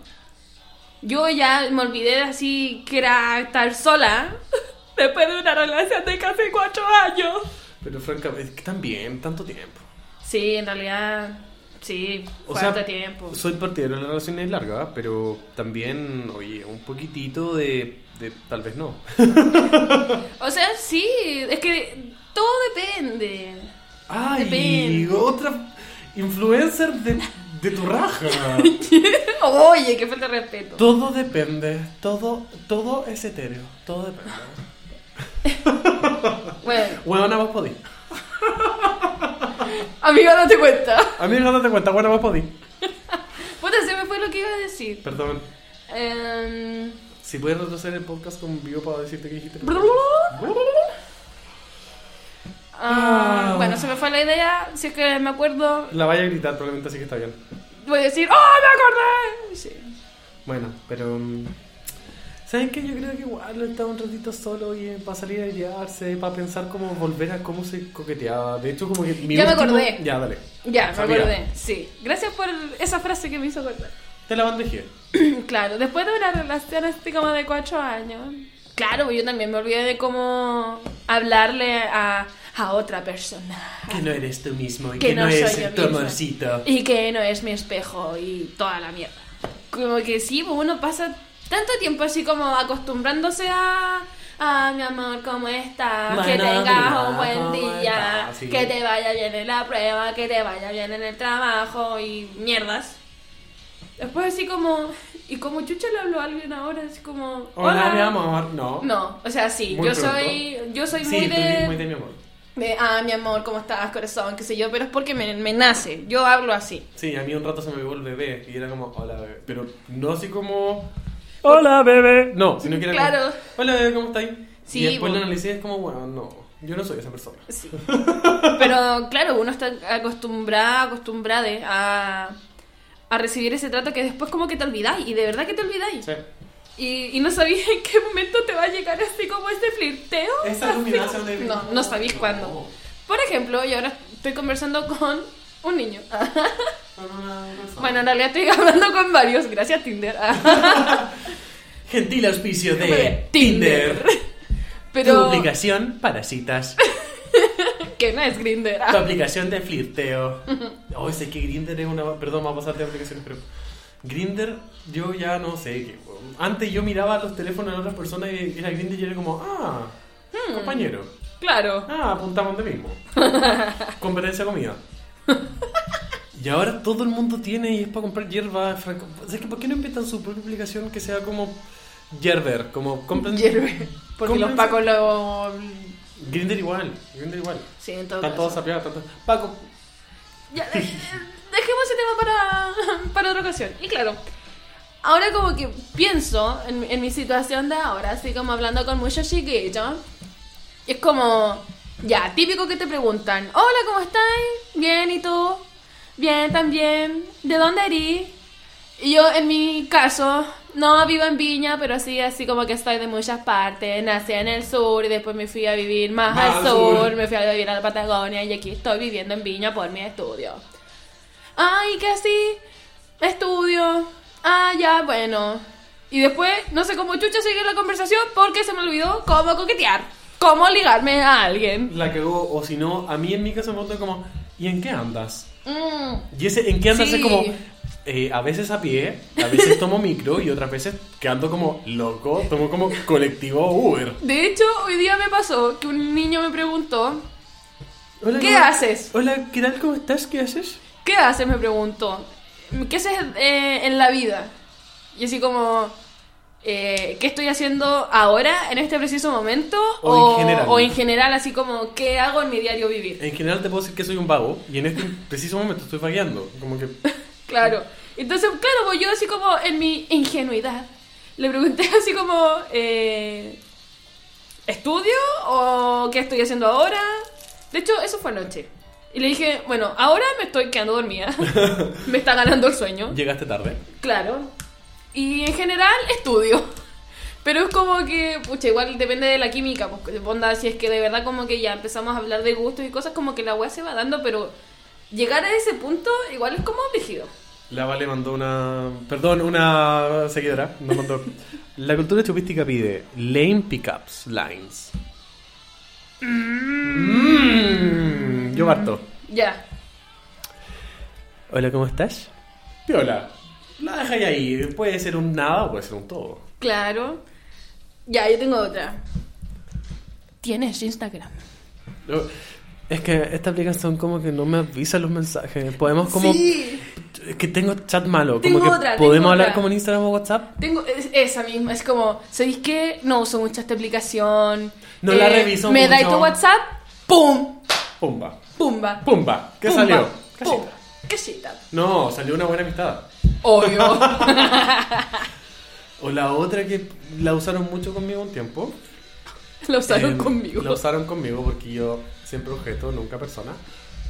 Yo ya me olvidé de así que era estar sola. Después de una relación de casi cuatro años. Pero francamente, también, tanto tiempo. Sí, en realidad, sí, O sea, harto tiempo. Soy partidario de las relaciones largas, pero también, oye, un poquitito de, de tal vez no. O sea, sí, es que todo depende. Ay, Depende. otra influencer de, de tu raja. Oye, qué falta de respeto. Todo depende, todo, todo es etéreo, todo depende. Bueno, Bueno, nada más podí. amigo, date cuenta. Amiga, date cuenta, bueno, más podí. Puta, se me fue lo que iba a decir. Perdón, Em, si puedes retroceder el podcast con vivo para decirte que dijiste. Ah, bueno, se me fue la idea. Si es que me acuerdo, La vaya a gritar, probablemente así que está bien. voy a decir, ¡Oh, me acordé! Sí. Bueno, pero. mm, ¿Saben qué? Yo creo que igual estaba un ratito solo y para salir a airearse, para pensar cómo volver a cómo se coqueteaba. De hecho, como que mi Ya me último- acordé. Ya, dale. Ya, me acordé. Sí. Gracias por esa frase que me hizo acordar. Te la bandejé. Claro, después de una relación así como de cuatro años. Claro, yo también me olvidé de cómo hablarle a, a otra persona. Que no eres tú mismo y Que que, no no, soy es yo el. Y que no es mi espejo y toda la mierda. Como que sí, pues uno pasa tanto tiempo así como acostumbrándose a... Ah, mi amor, ¿cómo estás? que Buenos tengas un buen ¿cómo día? Sí. que te vaya bien en la prueba, que te vaya bien en el trabajo y mierdas. Después así como... ¿Y como chucha le habló a alguien ahora? Así como... Hola, mi amor. No. No, o sea, sí, Muy yo pronto. soy, yo soy Sí, muy de... muy de mi amor. De, ah, mi amor, ¿cómo estás, corazón? qué sé yo, pero es porque me, me nace, yo hablo así. Sí, a mí un rato se me pegó el bebé y era como, hola bebé. Pero no así como, hola bebé. No, sino que era Claro. como, hola bebé, ¿cómo estáis? Sí, y después bo- lo analicé y es como, bueno, no, yo no soy esa persona. Sí. Pero claro, uno está acostumbrado, acostumbrada a, a recibir ese trato que después como que te olvidáis, y de verdad que te olvidáis. Sí. Y, y no sabéis en qué momento te va a llegar así como ese flirteo. Esa de... No, no sabéis cuándo. Por ejemplo, y ahora estoy conversando con un niño. Bueno, en realidad estoy hablando con varios, gracias Tinder. Gentil auspicio de Tinder. Tu Pero aplicación para citas. que no es Grinder. Tu aplicación de flirteo. Oh, sé que Grinder es una. Perdón, vamos a pasar de aplicaciones, pero. Grinder, yo ya no sé. Antes yo miraba los teléfonos de otras personas y era Grinder y era como, ah, compañero. Claro. Ah, apuntamos de mismo. Competencia comida. Y ahora todo el mundo tiene y es para comprar hierba. franco- ¿Sabes qué? ¿Por qué no inventan su propia aplicación que sea como Yerber? Como compren. Hierve. Porque los pacos lo. Grinder igual. Grinder igual. Sí, en todo Están todos caso. todos- Paco. Ya, tema para, para otra ocasión. Y claro, ahora como que pienso en, en mi situación de ahora, así como hablando con muchos chiquillos. Es como, ya, típico que te preguntan, hola, ¿cómo estás? Bien, ¿y tú? Bien, también. ¿De dónde eres? Y yo, en mi caso, no vivo en Viña, pero sí, así como que estoy de muchas partes. Nací en el sur y después me fui a vivir más, Más al al sur. sur. Me fui a vivir a la Patagonia y aquí estoy viviendo en Viña por mi estudio. Ay, que así, estudio. Ah, ya, bueno. Y después, no sé cómo chucha seguir la conversación porque se me olvidó cómo coquetear. Cómo ligarme a alguien. La cagó. O si no, a mí en mi caso me preguntan como, ¿y en qué andas? Mm. Y ese en qué andas Sí. es como. eh, a veces a pie, a veces tomo micro y otras veces que ando como loco, tomo como colectivo Uber. De hecho, hoy día me pasó que un niño me preguntó, Hola, ¿Qué ¿cómo- haces? Hola, ¿qué tal? ¿Cómo estás? ¿Qué haces? ¿Qué haces? Me preguntó. ¿Qué haces eh, en la vida? Y así como, eh, ¿qué estoy haciendo ahora, en este preciso momento? O en general. o en general, así como, ¿qué hago en mi diario vivir? En general te puedo decir que soy un vago y en este preciso momento estoy vagueando. Como que. Claro. Entonces, claro, pues yo así como en mi ingenuidad le pregunté así como, eh, ¿estudio o qué estoy haciendo ahora? De hecho, eso fue anoche. Y le dije, bueno, ahora me estoy quedando dormida. me está ganando el sueño. Llegaste tarde. Claro. Y en general estudio. Pero es como que, pucha, igual depende de la química. Pues, onda, si es que de verdad como que ya empezamos a hablar de gustos y cosas, como que la weá se va dando, pero llegar a ese punto igual es como rígido. La Vale mandó una. Perdón, una seguidora. Nos mandó. La cultura chupística pide lane pickups lines. Mm, yo parto. Ya. Hola, ¿cómo estás? Piola. La dejáis ahí. Puede ser un nada o puede ser un todo. Claro. Ya, yo tengo otra. Tienes Instagram. No, Es que esta aplicación como que no me avisa los mensajes. Podemos como... Sí. Es que tengo chat malo. Tengo como que otra, podemos tengo hablar otra. como en Instagram o WhatsApp. Tengo es- esa misma, es como, ¿sabéis qué? No uso mucho esta aplicación. Eh, No la reviso Me dais mucho. tu WhatsApp, ¡pum! Pumba. ¡Pumba! Pumba. ¿Qué Pumba, salió? ¡Pum! Casita. No, salió una buena amistad. Obvio. O la otra que la usaron mucho conmigo un tiempo. Lo usaron Em, conmigo. La usaron conmigo porque yo siempre objeto, nunca persona.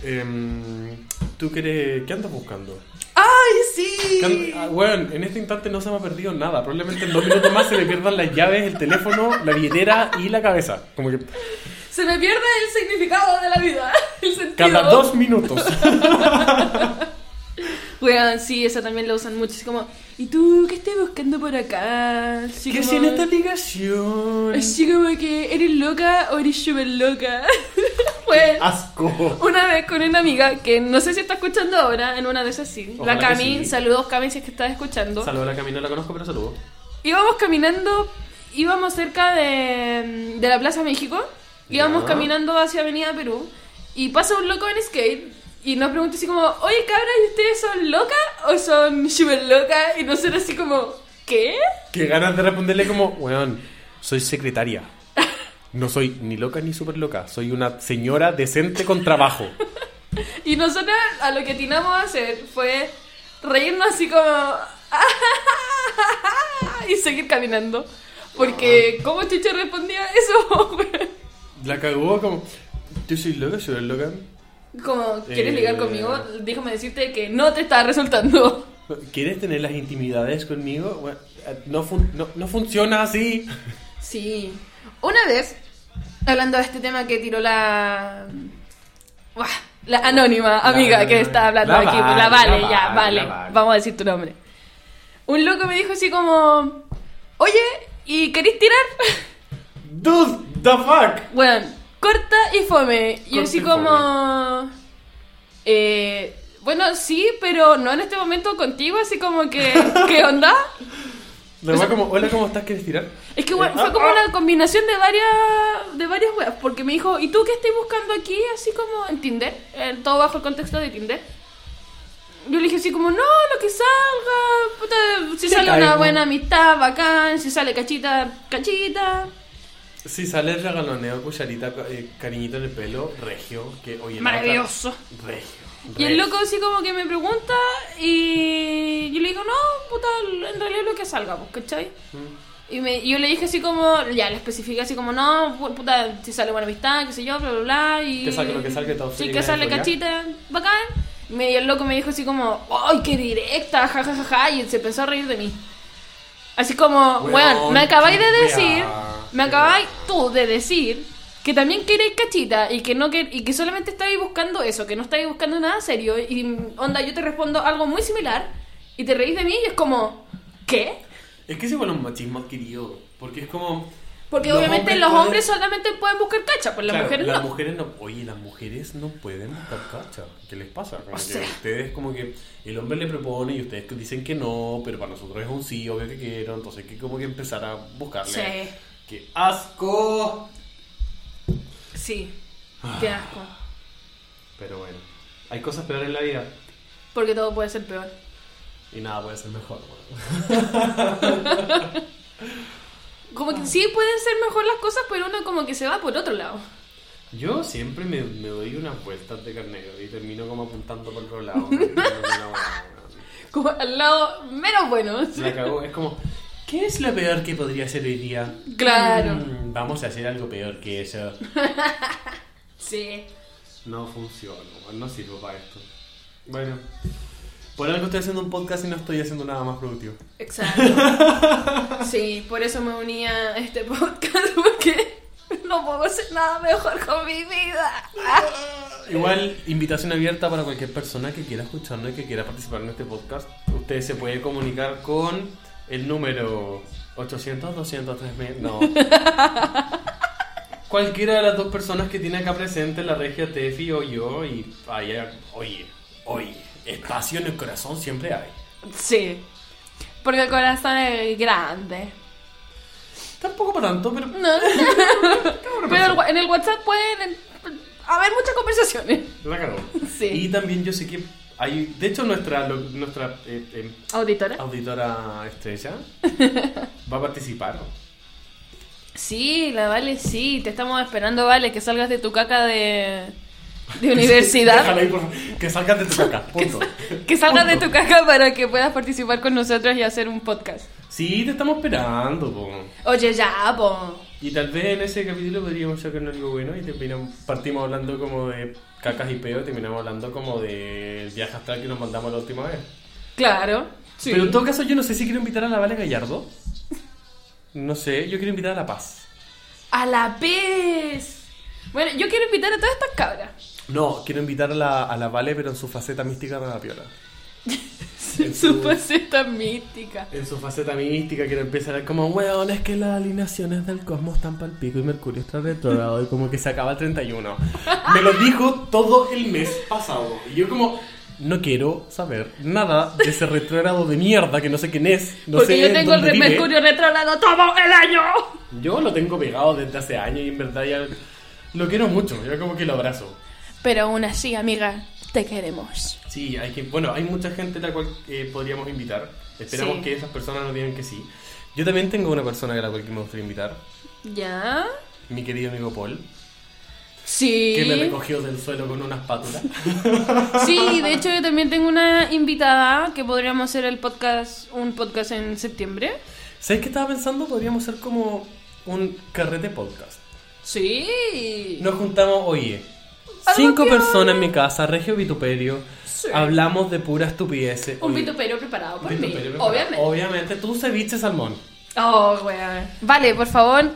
Em, ¿Tú qué, qué andas buscando? ¡Ay, ¿Qué sí! and- ah, Bueno, en este instante no se me ha perdido nada. Probablemente en dos minutos más se me pierdan las llaves, el teléfono, la billetera y la cabeza. Como que Se me pierde el significado de la vida. El sentido. cada dos minutos. Weón, sí, esa también la usan mucho. Es como, ¿y tú qué estás buscando por acá? Así ¿Qué como- si en esta aplicación? Así como que, ¿eres loca o eres súper loca? Bueno, Asco. una vez con una amiga que no sé si está escuchando ahora, en una de esas sí. Ojalá la Cami, sí. saludos Cami si es que estás escuchando. Saludos a la Camino, la conozco, pero saludo. Íbamos caminando, íbamos cerca de, de la Plaza México, íbamos caminando hacia Avenida Perú y pasa un loco en skate y nos pregunta así como, oye cabras, ¿y ustedes son locas o son super locas? Y nosotros así como, ¿qué? Qué ganas de responderle como, weón, soy secretaria. No soy ni loca ni súper loca. Soy una señora decente con trabajo. Y nosotros a lo que atinamos a hacer fue reírnos así como... y seguir caminando. Porque, ¿cómo Chucha respondía eso? La cagó como, ¿tú soy loca, súper loca? como, ¿quieres Eh. ligar conmigo? Déjame decirte que no te está resultando. ¿Quieres tener las intimidades conmigo? Bueno, eh, no, fun- no, no funciona así. Sí. Una vez, hablando de este tema que tiró la... Uah, La anónima amiga que está hablando la aquí. Vale, la vale, ya, Vale, Vale. Vamos a decir tu nombre. Un loco me dijo así como... Oye, ¿y querés tirar? Dude, the fuck. Bueno, corta y fome. Y así como... Eh, bueno, sí, pero no en este momento contigo, así como que... ¿Qué onda? La weá como, hola, ¿cómo estás? ¿Quieres tirar? Es que bueno, Eh, fue ah, como ah. una combinación de varias de varias weas, porque me dijo, ¿y tú qué estás buscando aquí? Así como en Tinder, eh, todo bajo el contexto de Tinder. Yo le dije así como, no, lo que salga, puta, si sale una buena amistad, bacán, si sale cachita, cachita. Si sale el regaloneo, cucharita, eh, cariñito en el pelo, regio, que Maravilloso. otra- regio. Y el loco así como que me pregunta y yo le digo, no, puta, en realidad lo que salga, pues, ¿cachai? Mm. Y me, yo le dije así como, ya, le especifiqué así como, no, pu- puta, si sale buena amistad, qué sé yo, bla, bla, bla. Y... Que salga lo que salga, todo Sí, que sale ya. cachita, bacán. Y me- y el loco me dijo así como, ¡ay, qué directa! Ja, ja, ja, ja, y se empezó a reír de mí. Así como, Weón, me acabáis de decir. Me acabáis tú de decir que también queréis cachita y que no que, y que solamente estáis buscando eso, que no estáis buscando nada serio. Y onda, yo te respondo algo muy similar y te reís de mí y es como, ¿qué? Es que es igual un machismo adquirido. Porque es como. Porque los obviamente hombres los pueden- hombres solamente pueden buscar cacha, pues las Claro, mujeres las no. mujeres no. Oye, las mujeres no pueden buscar cacha. ¿Qué les pasa? Como O que sea. ustedes, como que el hombre le propone y ustedes dicen que no, pero para nosotros es un sí, obvio que quiero. Entonces hay que como que empezar a buscarle. Sí. ¡Qué asco! Sí, Ah. qué asco. Pero bueno, hay cosas peores en la vida Porque todo puede ser peor. y nada puede ser mejor. bueno. Como que sí pueden ser mejor las cosas, pero uno como que se va por otro lado. Yo siempre me, me doy unas vueltas de carnero y termino como apuntando por otro lado. Como al lado menos bueno. La cagó. Es como, ¿qué es lo peor que podría ser hoy día? Claro. Mm, vamos a hacer algo peor que eso. Sí. No funciona, no sirvo para esto. Bueno, por algo estoy haciendo un podcast y no estoy haciendo nada más productivo. Exacto. Sí, por eso me uní a este podcast, porque no puedo hacer nada mejor con mi vida. Igual, invitación abierta para cualquier persona que quiera escucharnos y que quiera participar en este podcast. Usted se puede comunicar con el número 800, 200, 3000. No. Cualquiera de las dos personas que tiene acá presente, la regia Tefi o yo, y vaya, oye, oye, espacio en el corazón siempre hay. Sí. Porque el corazón es grande. Tampoco para tanto, pero. No. Pero en el WhatsApp pueden haber muchas conversaciones. La cagó. Sí. Y también yo sé que hay. De hecho, nuestra, lo- nuestra eh, eh, Auditora. auditora estrella va a participar. Sí, la Vale, sí. Te estamos esperando, Vale, que salgas de tu caca de, de universidad. Ahí, por. Que salgas de tu caca. Punto. Que salgas de tu caca para que puedas participar con nosotros y hacer un podcast. Sí, te estamos esperando, po. Oye, ya, po. Y tal vez en ese capítulo podríamos sacar algo bueno y terminamos, partimos hablando como de cacas y peo terminamos hablando como del viaje astral que nos mandamos la última vez. Claro. Sí. Pero en todo caso yo no sé si quiero invitar a la Vale Gallardo. No sé, yo quiero invitar a La Paz. A la vez. Bueno, yo quiero invitar a todas estas cabras. No, quiero invitar a la, a la Vale pero en su faceta mística de la piola. En Su su- faceta mística. En su faceta mística quiero empezar a como, weón, es que las alineaciones del cosmos están pal pico y Mercurio está retrógrado y como que se acaba el 31. Me lo dijo todo el mes pasado. Y yo como, no quiero saber nada de ese retrógrado de mierda que no sé quién es. No Porque sé yo tengo el vive. Mercurio retrógrado todo el año. Yo lo tengo pegado desde hace años y en verdad ya lo quiero mucho. Yo como que lo abrazo. Pero aún así, amiga, te queremos. Sí, hay que, bueno, hay mucha gente a la cual eh, podríamos invitar. Esperamos Sí. que esas personas nos digan que sí. Yo también tengo una persona a la cual me gustaría invitar. ¿Ya? Mi querido amigo Paul, Sí. que me recogió del suelo con una espátula. Sí, de hecho yo también tengo una invitada que podríamos hacer el podcast, un podcast en septiembre. ¿Sabes qué estaba pensando? Podríamos hacer como un carrete podcast. Sí. Nos juntamos, oye, cinco que- personas en mi casa, Regio Vituperio. Sí. Hablamos de pura estupidez. Un vituperio preparado por mí, preparado. obviamente. Obviamente, tú ceviche salmón. Oh, weón. Vale, por favor,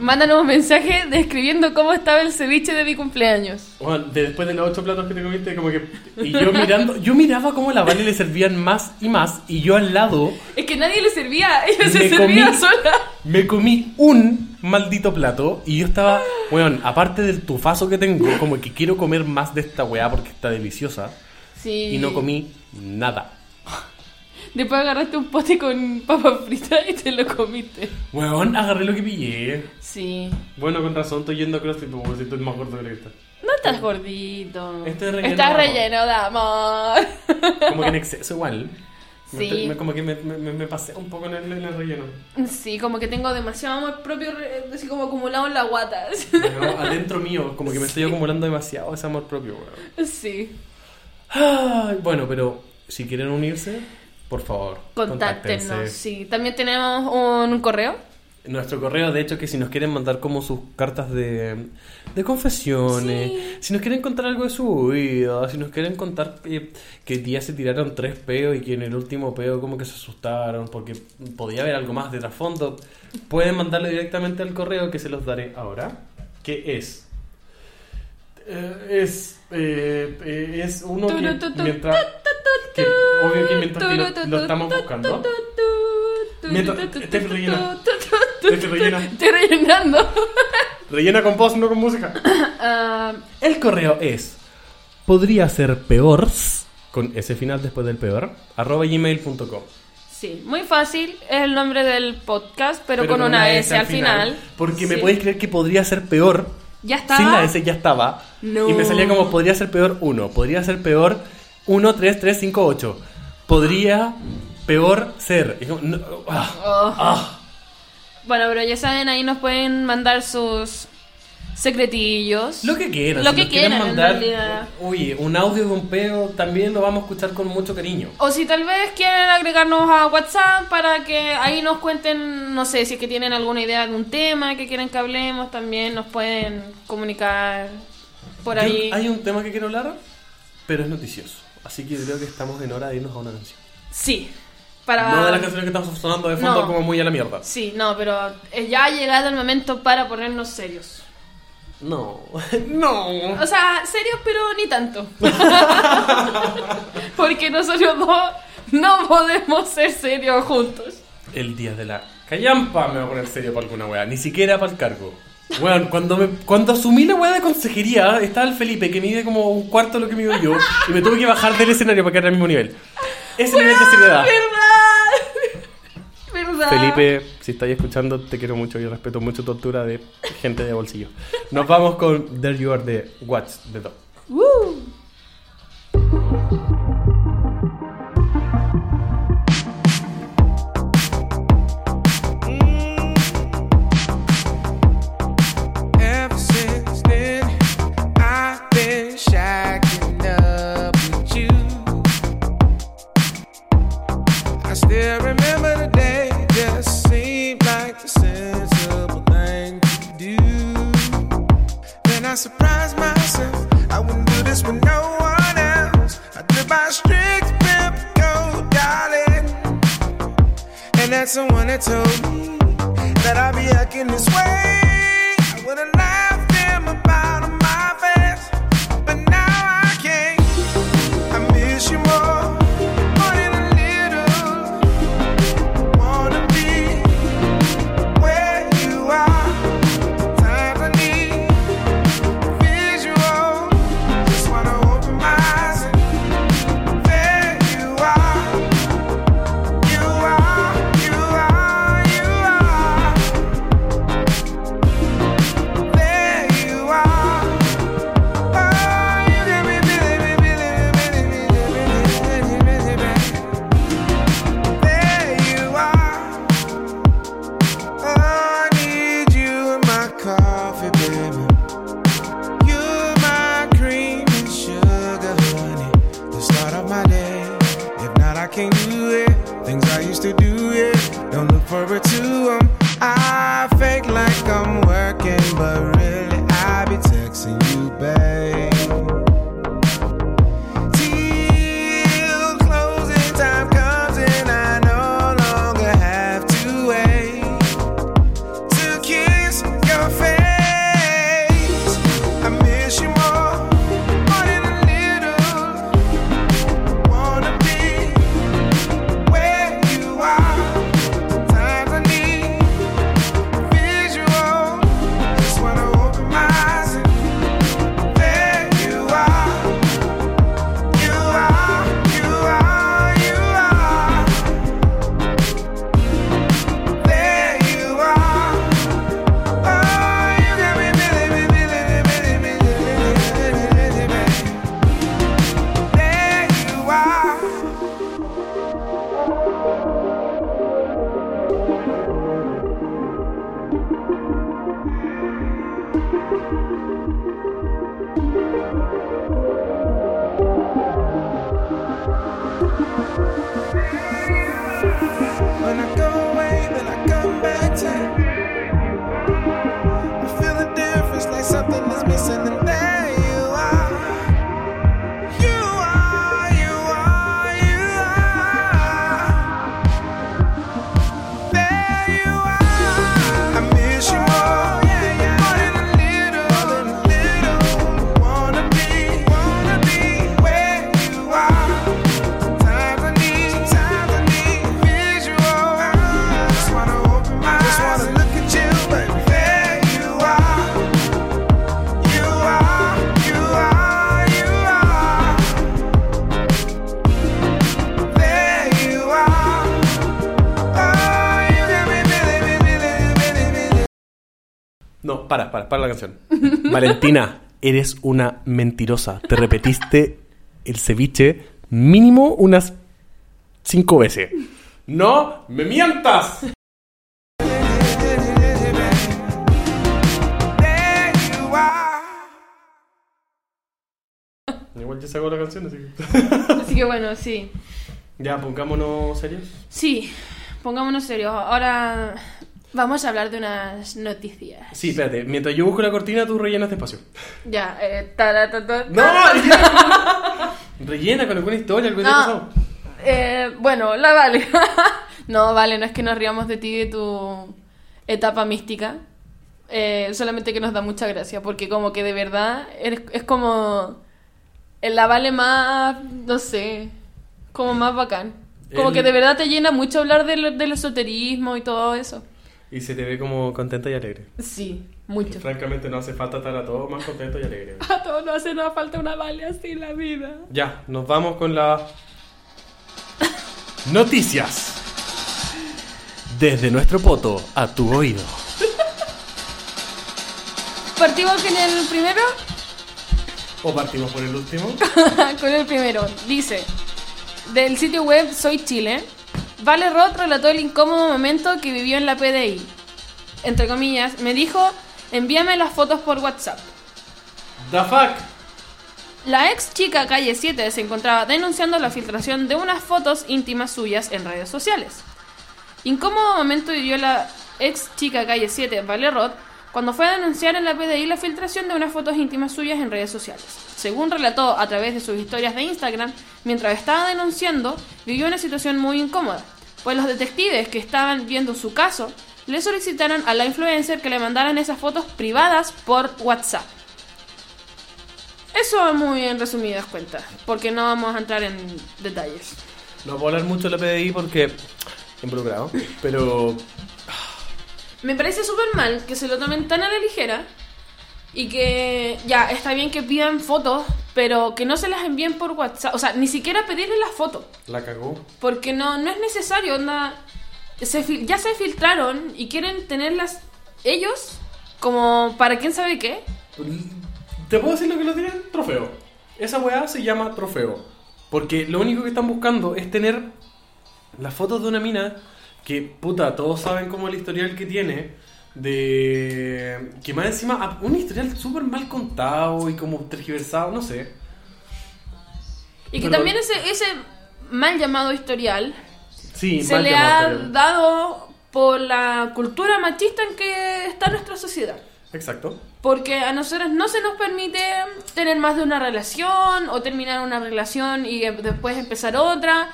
mándanos un mensaje describiendo cómo estaba el ceviche de mi cumpleaños. Bueno, de- después de los ocho platos que te comiste, como que. Y yo mirando, yo miraba cómo a la Vale le servían más y más, y yo al lado Es que nadie le servía, ella se servía comí- sola. me comí un maldito plato y yo estaba, weón, aparte del tufazo que tengo, como que quiero comer más de esta weá porque está deliciosa Sí. y no comí nada. Después agarraste un pote con papas fritas y te lo comiste. Weón, agarré lo que pillé. Sí. Bueno, con razón, estoy yendo a CrossFit porque si estoy más gordo que la que está. No estás gordito. Estoy relleno Estás de amor. relleno de amor. Como que en exceso igual. Sí. me- como que me, me- pasé un poco en el, en el relleno. Sí, como que tengo demasiado amor propio, así como acumulado en la guata. Pero adentro mío, como que me estoy acumulando demasiado ese amor propio, weón. Sí. Ay, bueno, pero si quieren unirse, por favor, Contáctenos. contáctense. Sí. También tenemos un correo. Nuestro correo, de hecho, que si nos quieren mandar como sus cartas de, de confesiones, Sí. si nos quieren contar algo de su vida, si nos quieren contar que, que día se tiraron tres peos y que en el último peo como que se asustaron porque podía haber algo más de trasfondo, pueden mandarlo directamente al correo que se los daré ahora, que es... eh, es, eh, eh, es uno que mientras... que obvio que mientras que lo, lo estamos buscando... Mientras- este es relleno. Este rellena. Estoy rellenando. Rellena con voz, no con música. Ah, El correo es podría ser peor con ese final después del peor arroba gmail.com sí, muy fácil. Es el nombre del podcast, pero, con, una S al final. porque me Sí. podéis creer que podría ser peor Ya estaba. sin la S ya estaba No. y me salía como podría ser peor 1 podría ser peor 1 3 3 5 8 podría peor ser Y como, no, ah, Oh. ah. Bueno, pero ya saben, ahí nos pueden mandar sus secretillos. Lo que quieran. Lo si que quieran, mandar. Oye, un audio de un peo también lo vamos a escuchar con mucho cariño. O si tal vez quieren agregarnos a WhatsApp para que ahí nos cuenten, no sé, si es que tienen alguna idea de un tema que quieren que hablemos, también nos pueden comunicar por Yo- ahí. hay un tema que quiero hablar, pero es noticioso. Así que creo que estamos en hora de irnos a una canción. Sí, para... No de las canciones que estamos sonando de fondo No. como muy a la mierda. Sí, no, pero ya ha llegado el momento para ponernos serios. No, no. O sea, serios, pero ni tanto. Porque nosotros dos no podemos ser serios juntos. El día de la callampa me va a poner serio para alguna weá. Ni siquiera para el cargo. Bueno, cuando, me, cuando asumí la weá de consejería, estaba el Felipe que mide como un cuarto de lo que mido yo y me tuve que bajar del escenario para quedar al mismo nivel. Ese nivel de seriedad. ¿Verdad? Felipe, si estáis escuchando, te quiero mucho y respeto mucho tu altura de gente de bolsillo. Nos vamos con There You Are de Watch the Dog. Someone that told me that I'd be acting this way. I would've No, para, para, para la canción. Valentina, eres una mentirosa. Te repetiste el ceviche mínimo unas cinco veces. ¡No me mientas! Igual ya sacó la canción, así que... Así que bueno, sí. ya, pongámonos serios. Sí, pongámonos serios. Ahora vamos a hablar de unas noticias. Sí, espérate. Mientras yo busco la cortina, tú rellenas despacio. Ya, eh, tara, ta, ta, ¡No! Rellena con alguna historia, algo No. pasado. Eh, bueno, la vale. no, vale, no es que nos riamos de ti y de tu etapa mística. Eh, solamente que nos da mucha gracia, porque como que de verdad eres- es como la vale más, no sé, como más bacán. Como El- que de verdad te llena mucho hablar del, del esoterismo y todo eso. Y se te ve como contenta y alegre. Sí, mucho. Francamente, no hace falta estar a todos más contento y alegre. A todos nos hace nos falta una vale así en la vida. Ya, nos vamos con las noticias. Desde nuestro poto a tu oído. Partimos con el primero. ¿O partimos por el último? con el primero. Dice, del sitio web Soy Chile, Vale Roth relató el incómodo momento que vivió en la PDI. Entre comillas, me dijo, envíame las fotos por WhatsApp. The fuck. La ex chica calle 7 se encontraba denunciando la filtración de unas fotos íntimas suyas en redes sociales. Incómodo momento vivió la ex chica calle 7, Vale Roth, cuando fue a denunciar en la PDI la filtración de unas fotos íntimas suyas en redes sociales. Según relató a través de sus historias de Instagram, mientras estaba denunciando, vivió una situación muy incómoda, pues los detectives que estaban viendo su caso le solicitaron a la influencer que le mandaran esas fotos privadas por WhatsApp. Eso muy en resumidas cuentas, porque no vamos a entrar en detalles. No puedo hablar mucho de la PDI porque involucrado, pero Me parece súper mal que se lo tomen tan a la ligera y que ya está bien que pidan fotos, pero que no se las envíen por WhatsApp. O sea, ni siquiera pedirle las fotos, la cagó. porque no, no es necesario. Onda, se ya se filtraron y quieren tenerlas ellos como para quién sabe qué. ¿Te puedo decir lo que lo tienen? Trofeo. Esa weá se llama trofeo. Porque lo único que están buscando es tener las fotos de una mina que, puta, todos saben como el historial que tiene. De. Que más encima. ah, Un historial súper mal contado y como tergiversado, no sé. Y que Pero- también ese, ese mal llamado historial Sí, se le ha historial. dado por la cultura machista en que está nuestra sociedad. Exacto. Porque a nosotros no se nos permite tener más de una relación o terminar una relación y eh, después empezar otra.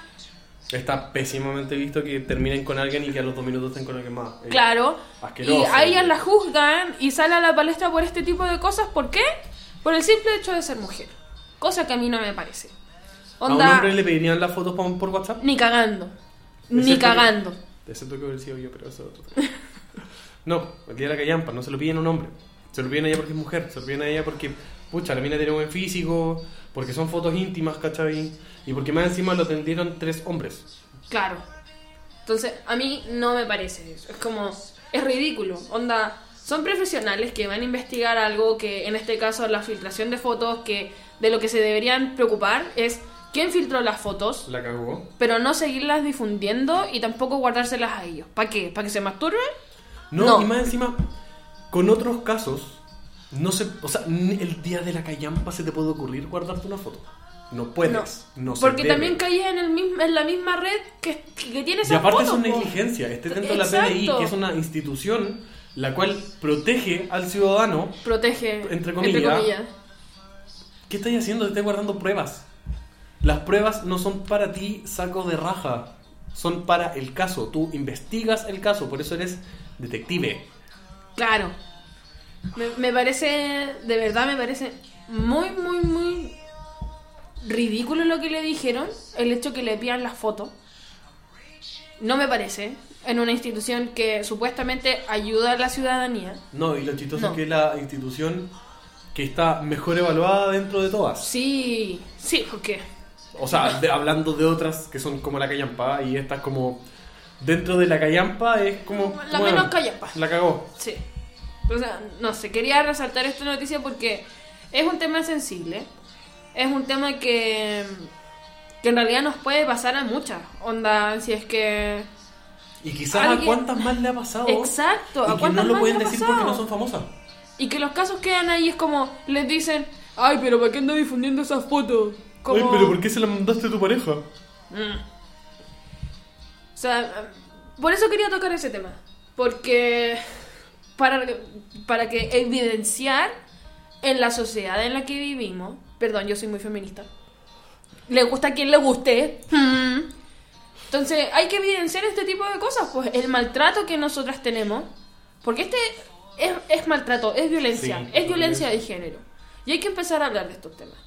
Está pésimamente visto que terminen con alguien y que a los dos minutos estén con alguien más. Claro. Asqueroso. Y a ellas la juzgan y sale a la palestra por este tipo de cosas. ¿Por qué? Por el simple hecho de ser mujer. Cosa que a mí no me parece. ¿A un Onda, hombre le pedirían las fotos por, WhatsApp? ni cagando. Ni cagando. Excepto que hubiera sido yo, pero eso es otro tema. No, el día de la callampa, no se lo piden a un hombre. Se lo piden a ella porque es mujer, se lo piden a ella porque, pucha, la mina tiene buen físico, porque son fotos íntimas, ¿cachai? Y porque más encima lo atendieron tres hombres. Claro. Entonces, a mí no me parece eso. Es como, es ridículo. Onda, son profesionales que van a investigar algo que, en este caso, la filtración de fotos, que de lo que se deberían preocupar es quién filtró las fotos, La cagó. pero no seguirlas difundiendo y tampoco guardárselas a ellos. ¿Para qué? ¿Para que se masturben? No, No. y más encima, con otros casos, no se, o sea, el día de la callampa se te puede ocurrir guardarte una foto. No puedes. No, Porque también caías en, el mismo, en la misma red que, que tiene Y aparte es po. negligencia. Esté dentro de la. PDI, que es una institución la cual protege al ciudadano. Protege. Entre comillas. ¿Qué estás haciendo? Te estás guardando pruebas. Las pruebas no son para ti saco de raja. Son para el caso. Tú investigas el caso. Por eso eres detective. Claro. Me, me parece, de verdad me parece muy, muy, muy ridículo lo que le dijeron, el hecho que le pidan las fotos. No me parece, en una institución que supuestamente ayuda a la ciudadanía. No, y lo chistoso No. es que es la institución que está mejor evaluada dentro de todas. Sí, sí, porque O sea, de- hablando de otras que son como la callampa y esta es como... Dentro de la callampa es como... La bueno, menos callampa. La cagó. Sí. O sea, no sé, quería resaltar esta noticia porque es un tema sensible. Es un tema que, que en realidad nos puede pasar a muchas. Onda, si es que... Y quizás a Alguien- cuántas más le ha pasado. Exacto, Y ¿a que cuántas no lo más pueden le ha decir porque pasado? no son famosas. Y que los casos quedan ahí, es como, les dicen, ay, pero ¿para qué anda difundiendo esas fotos? Como... Ay, pero ¿por qué se la mandaste a tu pareja? Mm. O sea, por eso quería tocar ese tema. Porque para, para que evidenciar en la sociedad en la que vivimos, perdón, yo soy muy feminista, le gusta a quien le guste. Mm. Entonces hay que evidenciar este tipo de cosas, pues el maltrato que nosotras tenemos, porque este es, es maltrato, es violencia, Sí, es violencia de género. Y hay que empezar a hablar de estos temas.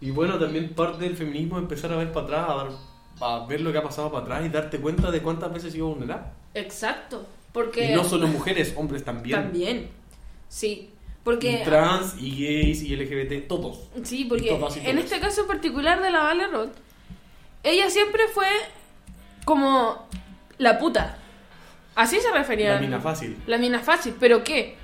Y bueno, también parte del feminismo es empezar a ver para atrás, a, dar- a ver lo que ha pasado para atrás y darte cuenta de cuántas veces sido vulnerada. Exacto. Porque Y no solo mujeres, hombres también. También. Sí. Porque. Y trans, y gays, y LGBT, todos. Sí, Y porque todas y en este caso en particular de la Vale Roth, ella siempre fue como la puta. Así se refería. La mina fácil. La mina fácil. ¿Pero qué?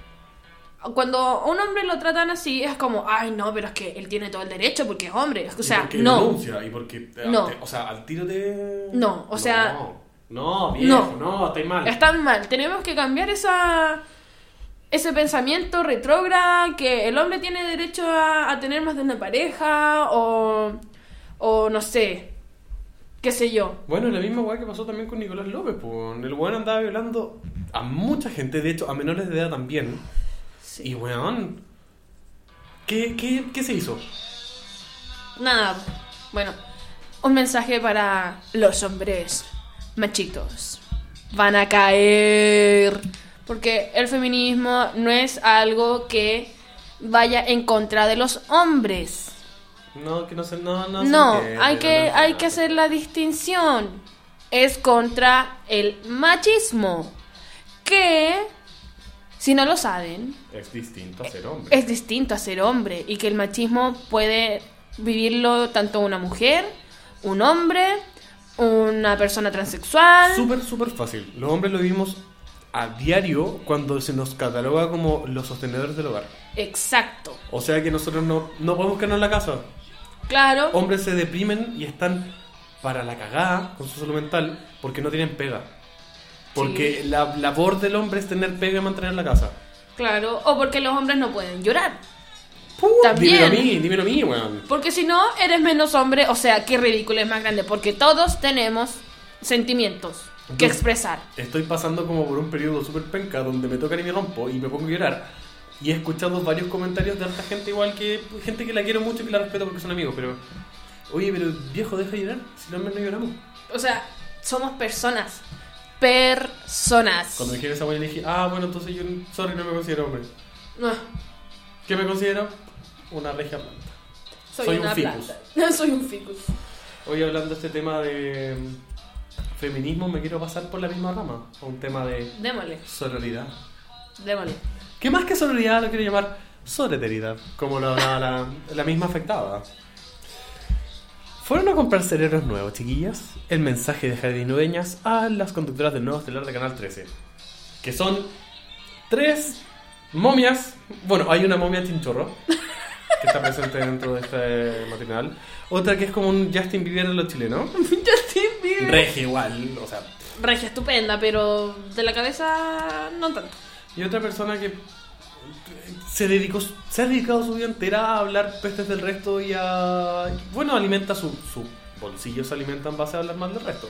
Cuando a un hombre lo tratan así, es como, ay, no, pero es que él tiene todo el derecho porque es hombre. O Y sea, porque no. denuncia, y porque. No. te- o sea, al tiro de. No, o sea- No, no viejo, no, estáis mal. Están mal. Tenemos que cambiar esa ese pensamiento retrógrado que el hombre tiene derecho a, a tener más de una pareja o o no sé, qué sé yo. Bueno, la misma weá que pasó también con Nicolás López, pues. El weón andaba violando a mucha gente, de hecho, a menores de edad también. Sí. Y weón. ¿Qué, qué, qué se hizo? Nada. Bueno, un mensaje para los hombres machitos. Van a caer. Porque el feminismo no es algo que vaya en contra de los hombres. No, que no se. No, no. se No, entiende, hay no que, se hay que hacer la distinción. Es contra el machismo. Que, si no lo saben, Es distinto a ser hombre. es distinto a ser hombre. Y que el machismo puede vivirlo tanto una mujer, un hombre, una persona transexual. Súper, súper fácil. Los hombres lo vivimos a diario cuando se nos cataloga como los sostenedores del hogar. Exacto. O sea que nosotros no, no podemos quedarnos en la casa. Claro. Hombres se deprimen y están para la cagada con su salud mental porque no tienen pega. Porque la labor del hombre es tener pega y mantener la casa. Claro. O porque los hombres no pueden llorar. Puh, También. Dímelo a mí, dímelo a mí, weón. Porque si no, eres menos hombre. O sea, qué ridículo es más grande. Porque todos tenemos sentimientos que expresar. Estoy pasando como por un periodo súper penca donde me tocan y me rompo y me pongo a llorar. Y he escuchado varios comentarios de harta gente igual que gente que la quiero mucho y que la respeto porque son amigos, pero... Oye, pero viejo, deja de llorar. Si hombres no lloramos. O sea, somos personas. Personas. Cuando me dijeron esa weá le dije, ah, bueno, entonces yo, sorry, no me considero hombre. Ah, ¿Qué me considero? Una regia planta. soy, Soy un una ficus. planta. soy un ficus. Hoy hablando de este tema de mm, feminismo, me quiero pasar por la misma rama. A un tema de Démosle, sororidad. démosle. ¿Qué más que sororidad lo quiero llamar solidaridad? Como lo hablaba la, la misma afectada. Fueron a comprar cerebros nuevos, chiquillas. El mensaje de Jardín Dueñas a las conductoras del nuevo estelar de Canal 13. Que son tres momias. Bueno, hay una momia chinchorro. Que está presente dentro de este material. Otra que es como un Justin Bieber de los chilenos. Justin Bieber. Regia igual, o sea. Regia estupenda, pero de la cabeza no tanto. Y otra persona que se dedicó, se ha dedicado su vida entera a hablar pestes del resto y a. Bueno, alimenta su, su bolsillo, se alimenta en base a hablar mal del resto.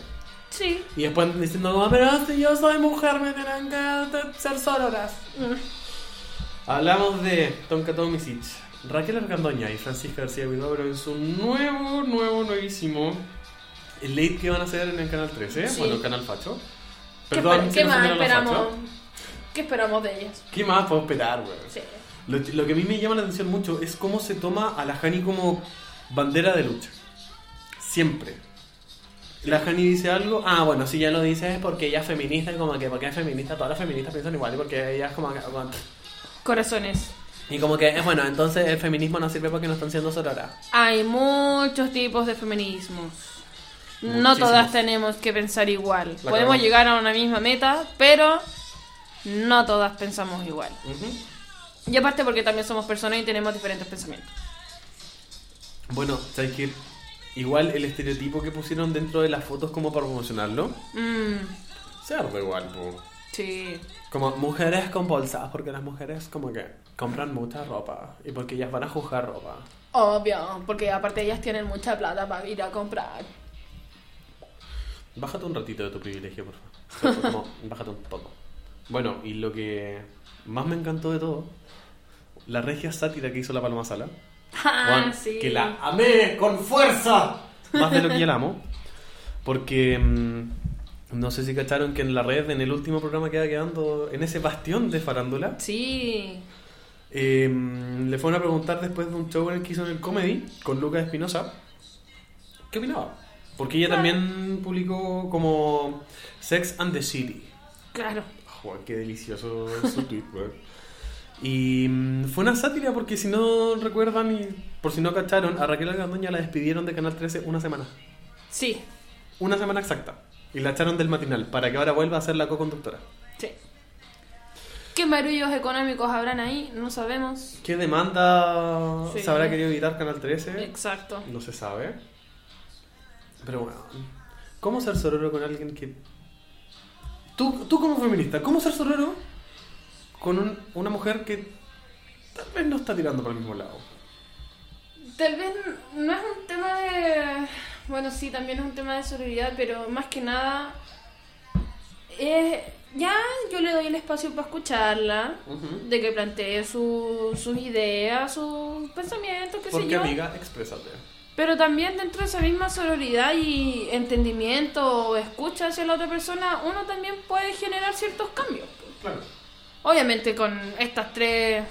Sí. Y después diciendo, no, pero si yo soy mujer, me tienen que ser sororas. Hablamos de Tonka Tomisic, Raquel Argandoña y Francisca García Huidobro en su nuevo, nuevo, nuevísimo late que van a hacer en el canal 13, Sí. bueno, el canal Facho. ¿Qué, Perdón, esper- si qué no más esperamos? ¿Qué esperamos de ellas? ¿Qué más puedo esperar, weón? Sí. Lo, lo que a mí me llama la atención mucho es cómo se toma a la Hani como bandera de lucha. Siempre. La Hani dice algo, ah, bueno, si ya lo dice es porque ella es feminista y como que porque es feminista, todas las feministas piensan igual y porque ella es como que... Corazones. Y como que, eh, bueno, entonces el feminismo no sirve porque no están siendo sororas. Hay muchos tipos de feminismos. No todas tenemos que pensar igual. La Podemos llegar a una misma meta, pero no todas pensamos igual. Y aparte porque también somos personas y tenemos diferentes pensamientos. Bueno, ¿sabes qué? Igual el estereotipo que pusieron dentro de las fotos como para promocionarlo, Mm, se arde igual, po. sí. Como mujeres con bolsas, porque las mujeres como que compran mucha ropa y porque ellas van a juzgar ropa. Obvio, porque aparte ellas tienen mucha plata para ir a comprar. Bájate un ratito de tu privilegio, por favor. Como, bájate un poco. Bueno, y lo que más me encantó de todo, la regia sátira que hizo la Palma Sala. Ah, Juan, sí. Que la amé con fuerza. Más de lo que ya la amo. Porque mm, no sé si cacharon que en la red, en el último programa que iba quedando, en ese bastión de farándula, Sí. Eh, le fueron a preguntar después de un show en el que hizo en el comedy con Lucas Espinosa, ¿qué opinaba? Porque ella también publicó como Sex and the City. Claro. Juan, qué delicioso su tweet, weón. Y mm, fue una sátira porque si no recuerdan y por si no cacharon, a Raquel Algandoña la despidieron de Canal 13 una semana. Sí. Una semana exacta. Y la echaron del matinal para que ahora vuelva a ser la co-conductora. Sí. ¿Qué marullos económicos habrán ahí? No sabemos. ¿Qué demanda Sí. se habrá querido evitar Canal 13? Exacto. No se sabe. Pero bueno, ¿cómo ser sororo con alguien que... Tú, tú como feminista, ¿cómo ser sororo con un- una mujer que tal vez no está tirando para el mismo lado? Tal vez no es un tema de... Bueno, sí, también es un tema de sororidad, pero más que nada... es- ya yo le doy el espacio para escucharla, de que plantee su- sus ideas, sus pensamientos, qué sé Porque yo. amiga, exprésate. Pero también dentro de esa misma sororidad y entendimiento o escucha hacia la otra persona, uno también puede generar ciertos cambios. Claro. Obviamente con estas tres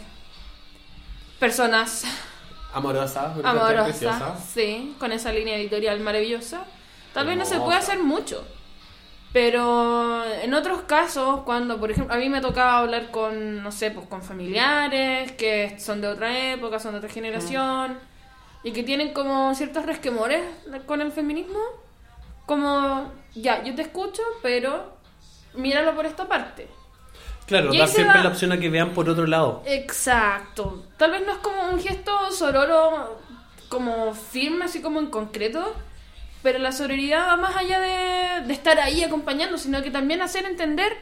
personas Amorosa, preciosa. amorosas, sí, con esa línea editorial maravillosa, tal vez no se puede hacer mucho. Pero en otros casos, cuando, por ejemplo, a mí me tocaba hablar con, no sé, pues con familiares que son de otra época, son de otra generación, y que tienen como ciertos resquemores con el feminismo, como, ya, yo te escucho, pero míralo por esta parte. Claro, dar siempre va- la opción a que vean por otro lado. Exacto. Tal vez no es como un gesto sororo como firme, así como en concreto, pero la sororidad va más allá de, de estar ahí acompañando, sino que también hacer entender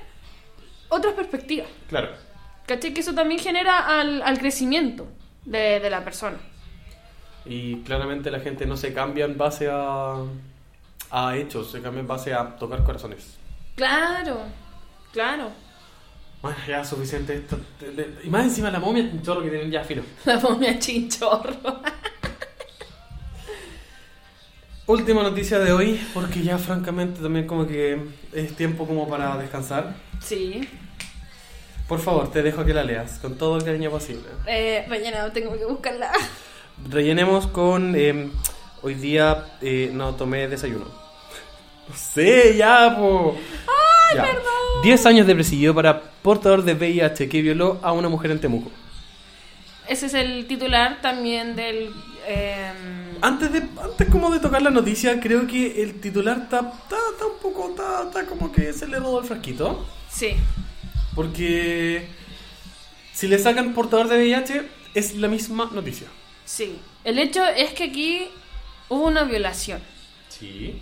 otras perspectivas. Claro. ¿Cachai? Que eso también genera al, al crecimiento de, de la persona. Y claramente la gente no se cambia en base a, a hechos, se cambia en base a tocar corazones. Claro, claro. Bueno, ya suficiente esto. Y más encima la momia, un chorro que tienen ya filo. La momia chinchorro. Última noticia de hoy, porque ya francamente también como que es tiempo como para descansar. Sí. Por favor, te dejo que la leas, con todo el cariño posible. Eh, mañana tengo que buscarla. Rellenemos con... eh, hoy día eh, no tomé desayuno. No sé, ya, po. ¡Ay, perdón! 10 años de presidio para portador de VIH que violó a una mujer en Temuco. Ese es el titular también del... em, Antes de antes como de tocar la noticia, creo que el titular está, un poco... Está, está como que se le rodó el frasquito. sí. Porque si le sacan portador de VIH, es la misma noticia. Sí, el hecho es que aquí hubo una violación. Sí.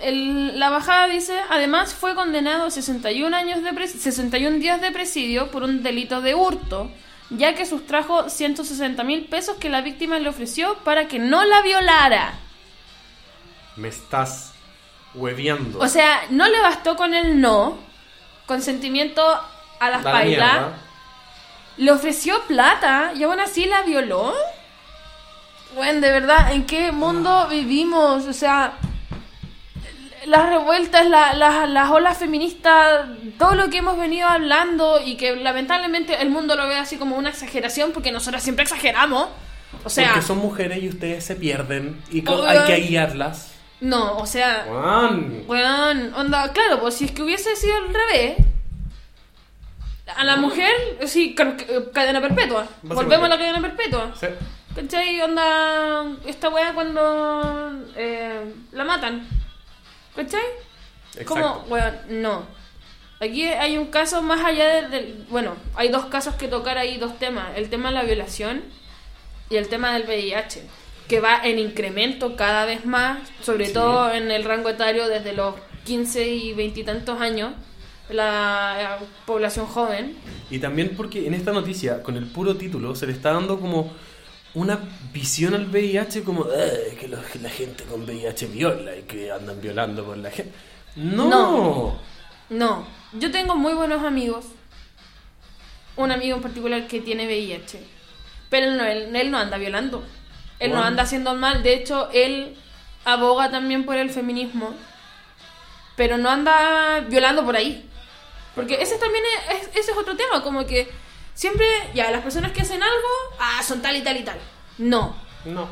El- la bajada dice, además fue condenado a 61, años de pres- 61 días de presidio por un delito de hurto ya que sustrajo 160 mil pesos que la víctima le ofreció para que no la violara. Me estás hueviando. O sea, no le bastó con el no, consentimiento a las la mierda. le ofreció plata y aún así la violó. Bueno, de verdad, ¿en qué mundo vivimos? O sea, las revueltas, la- la- las olas feministas, todo lo que hemos venido hablando y que lamentablemente el mundo lo ve así como una exageración porque nosotras siempre exageramos. O sea, Porque son mujeres y ustedes se pierden y Oigan. hay que guiarlas. no, o sea. Weón, onda, claro, pues si es que hubiese sido al revés, a la mujer, sí, ca- ca- cadena perpetua. Volvemos a la cadena perpetua. Sí. ¿Cachai? Onda, esta weá cuando eh, la matan. ¿Cachai? Como, Exacto. weón, no. Aquí hay un caso más allá del, Bueno, hay dos casos que tocar ahí, dos temas. El tema de la violación y el tema del VIH. Que va en incremento cada vez más, sobre Sí. todo en el rango etario desde los 15 y veintitantos años. La eh, población joven. Y también porque en esta noticia, con el puro título, se le está dando como una visión al VIH como "Eh, que, los- la gente con VIH viola y que andan violando por la gente. No. No. No, yo tengo muy buenos amigos. Un amigo en particular que tiene VIH. Pero él no, él, él no anda violando. Él no anda haciendo mal. De hecho, él aboga también por el feminismo. Pero no anda violando por ahí. Porque ese también es, es- ese es otro tema. Como que siempre, ya, las personas que hacen algo, ah, son tal y tal y tal. No. No.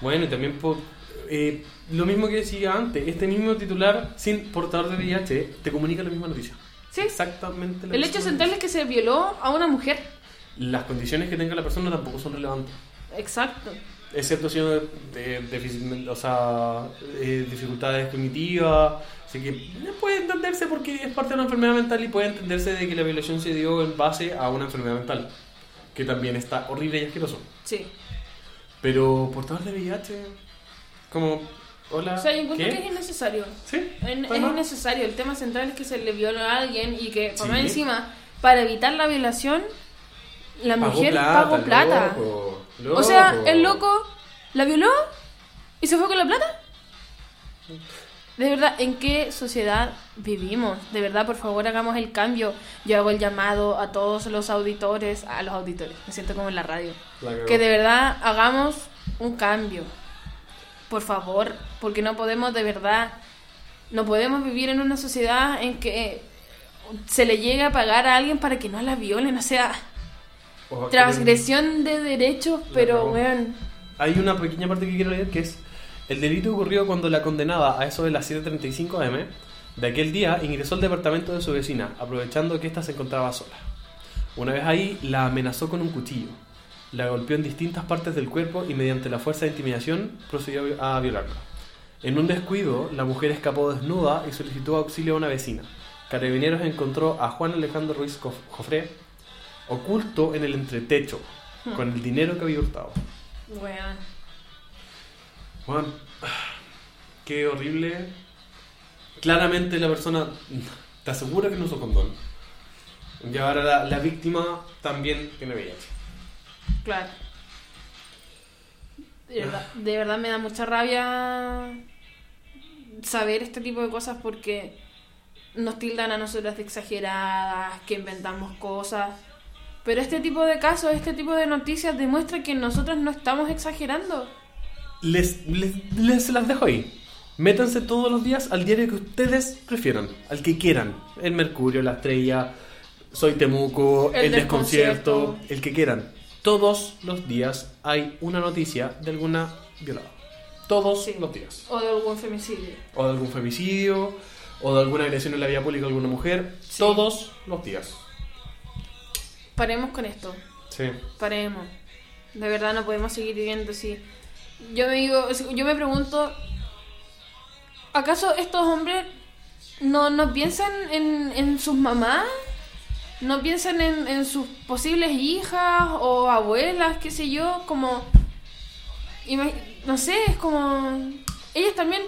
Bueno, y también por, eh, lo mismo que decía antes, este mismo titular sin portador de VIH te comunica la misma noticia. Sí. Exactamente la El misma hecho central es que se violó a una mujer. Las condiciones que tenga la persona tampoco son relevantes. Exacto. Excepto si de, de- o sea, eh, dificultades cognitivas. Así que puede entenderse porque es parte de una enfermedad mental y puede entenderse de que la violación se dio en base a una enfermedad mental. Que también está horrible y asqueroso. Sí. Pero portador de VIH, como, hola. O sea, yo encuentro ¿qué? que es innecesario. Sí, En- es innecesario. El tema central es que se le viola a alguien y que, por Sí. más encima, para evitar la violación, la Pagó mujer plata, pagó plata. loco, O sea, el loco la violó y se fue con la plata. De verdad, ¿en qué sociedad vivimos? De verdad, por favor, hagamos el cambio. Yo hago el llamado a todos los auditores, a los auditores, me siento como en la radio. La. Que de verdad hagamos un cambio. Por favor, porque no podemos de verdad, no podemos vivir en una sociedad en que se le llegue a pagar a alguien para que no la violen. O sea, Transgresión de derechos, pero weón. Hay una pequeña parte que quiero leer que es el delito ocurrió cuando la condenada a eso de las 7.35 am de aquel día ingresó al departamento de su vecina, aprovechando que ésta se encontraba sola. Una vez ahí, la amenazó con un cuchillo, la golpeó en distintas partes del cuerpo y mediante la fuerza de intimidación procedió a violarla. En un descuido, la mujer escapó desnuda y solicitó auxilio a una vecina. Carabineros encontró a Juan Alejandro Ruiz Jofré oculto en el entretecho, con el dinero que había hurtado. Weón. Juan, qué horrible. Claramente la persona te asegura que no usó condón. Y ahora la, la víctima también tiene VIH. Claro. De verdad, de verdad me da mucha rabia saber este tipo de cosas porque nos tildan a nosotras de exageradas, que inventamos cosas. Pero este tipo de casos, este tipo de noticias demuestra que nosotros no estamos exagerando. Les, les, les las dejo ahí. Métanse todos los días al diario que ustedes prefieran, al que quieran. El Mercurio, la Estrella, Soy Temuco, El El, desconcierto, Desconcierto. el que quieran. Todos los días hay una noticia de alguna violada. Todos Sí. los días. O de algún femicidio. o de algún femicidio, o de alguna agresión en la vía pública a alguna mujer, todos los días. Paremos con esto. Sí. Paremos. De verdad no podemos seguir viviendo así. Yo me digo, yo me pregunto, ¿acaso estos hombres no, no piensan en, en sus mamás? ¿No piensan en, en sus posibles hijas o abuelas, qué sé yo? Como, no sé, es como, ellas también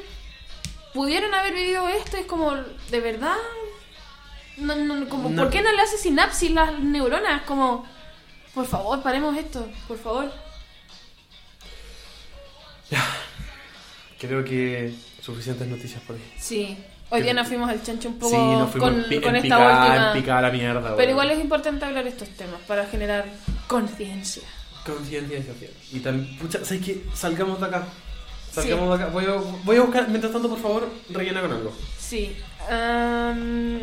pudieron haber vivido esto, es como, ¿de verdad? No, no, como, No. ¿por qué no le hace sinapsis las neuronas? Como, por favor, paremos esto, por favor. Creo que suficientes noticias por ahí. Sí, hoy día nos fuimos al chancho un poco Sí, nos fuimos con, en con en esta picada, última. en picada la mierda. Pero igual es importante hablar de estos temas para generar conciencia. Conciencia, conciencia. Y también, pucha, ¿sabes qué? Salgamos de acá. Salgamos de acá. Voy a, voy a buscar, mientras tanto, por favor, rellena con algo. Sí. am,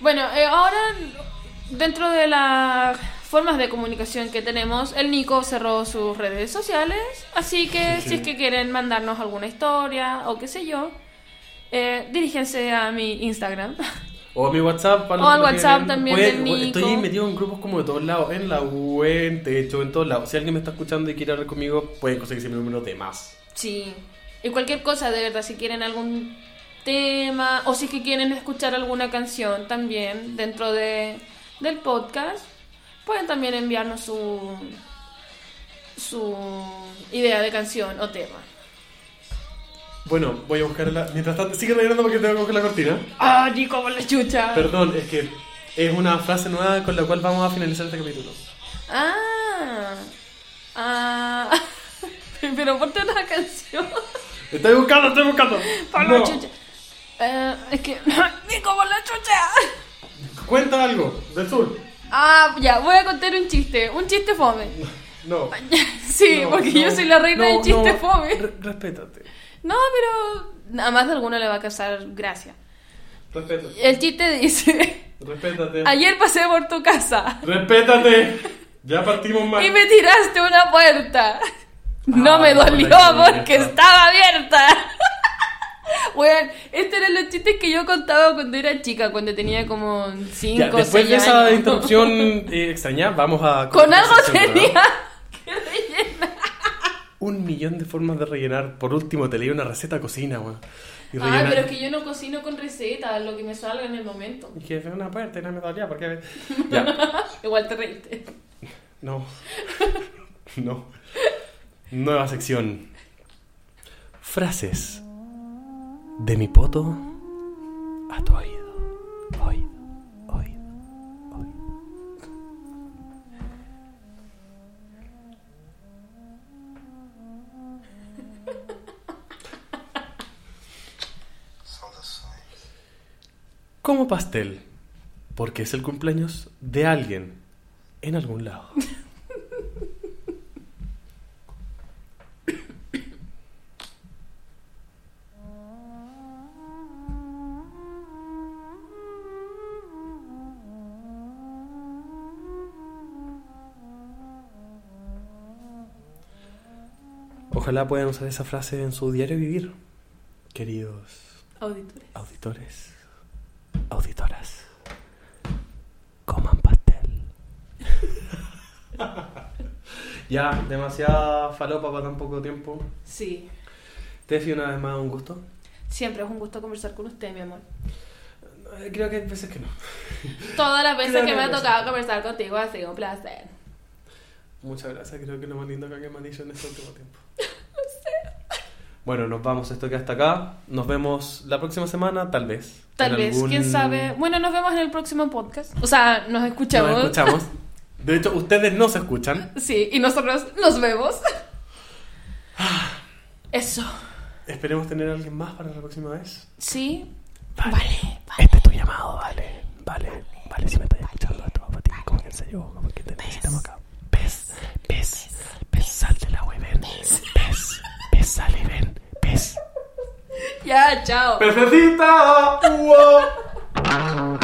bueno, eh, ahora dentro de las formas de comunicación que tenemos, el Nico cerró sus redes sociales, así que Sí. si es que quieren mandarnos alguna historia o qué sé yo, eh, diríjense a mi Instagram. O a mi WhatsApp. para O al WhatsApp también Puede- del Nico. Estoy metido en grupos como de todos lados. En la U, en Techo, en todos lados. Si alguien me está escuchando y quiere hablar conmigo, pueden conseguirse mi número de más. Sí. Y cualquier cosa, de verdad, si quieren algún tema o si es que quieren escuchar alguna canción también dentro de, del podcast, pueden también enviarnos su, su idea de canción o tema. Bueno, voy a buscarla. Mientras tanto, sigue rellenando porque tengo que coger la cortina. ¡Ah, Nico, con la chucha! Perdón, es que es una frase nueva con la cual vamos a finalizar este capítulo. ¡Ah! ¡Ah! Pero ponte una canción. Estoy buscando, estoy buscando. No. chucha. Eh, es que. ¡Nico, con la chucha! Cuenta algo del sur. Ah, ya, voy a contar un chiste. Un chiste fome. No. Sí, No, porque no, yo soy la reina no, del chiste fome. Re- respétate. No, pero a más de alguno le va a causar gracia. Respétate. El chiste dice: Respétate. Ayer pasé por tu casa Respétate. Ya partimos mal. y me tiraste una puerta. No Ah, me no, dolió la porque estaba abierta. Bueno, estos eran los chistes que yo contaba cuando era chica, cuando tenía como 5 Ya, después de esa años. interrupción eh, extraña, vamos a... Con algo tenía que rellenar. Un millón de formas de rellenar. Por último, te leí una receta de cocina, weón. Ah, pero es que yo no cocino con recetas, lo que me salga en el momento. Y que fue una puerta y no me dolía, porque... Ya. Igual te reíste. No. No. Nueva sección. Frases. De mi poto a tu oído. Oído. Oído. Oído. Como pastel. Porque es el cumpleaños de alguien en algún lado. Ojalá puedan usar esa frase en su diario vivir, queridos Auditores. auditores, auditoras. Coman pastel. ya, demasiada falopa para tan poco tiempo. Sí. Tefi, una vez más, un gusto. Siempre es un gusto conversar con usted, mi amor. Eh, Creo que hay veces que no. Todas las veces Creo que que me ha tocado conversar contigo ha sido un placer. Muchas gracias, creo que es lo más lindo que me han dicho en este último tiempo. Bueno, nos vamos, esto queda hasta acá. Nos vemos la próxima semana, tal vez. Tal En vez, algún- quién sabe. Bueno, nos vemos en el próximo podcast. O sea, nos escuchamos. Nos escuchamos. De hecho, ustedes no se escuchan. Sí, y nosotros nos vemos. Eso. Esperemos tener a alguien más para la próxima vez. Sí. Vale, Este es tu llamado, vale. Vale, vale, si me estás escuchando esto va para ti. Como que en serio, como que te necesitamos acá. Pez, pez, pez, sal de la web, ven sale, ven. ¿Ves? Ya, chao. ¡Pececita! ¡Wow!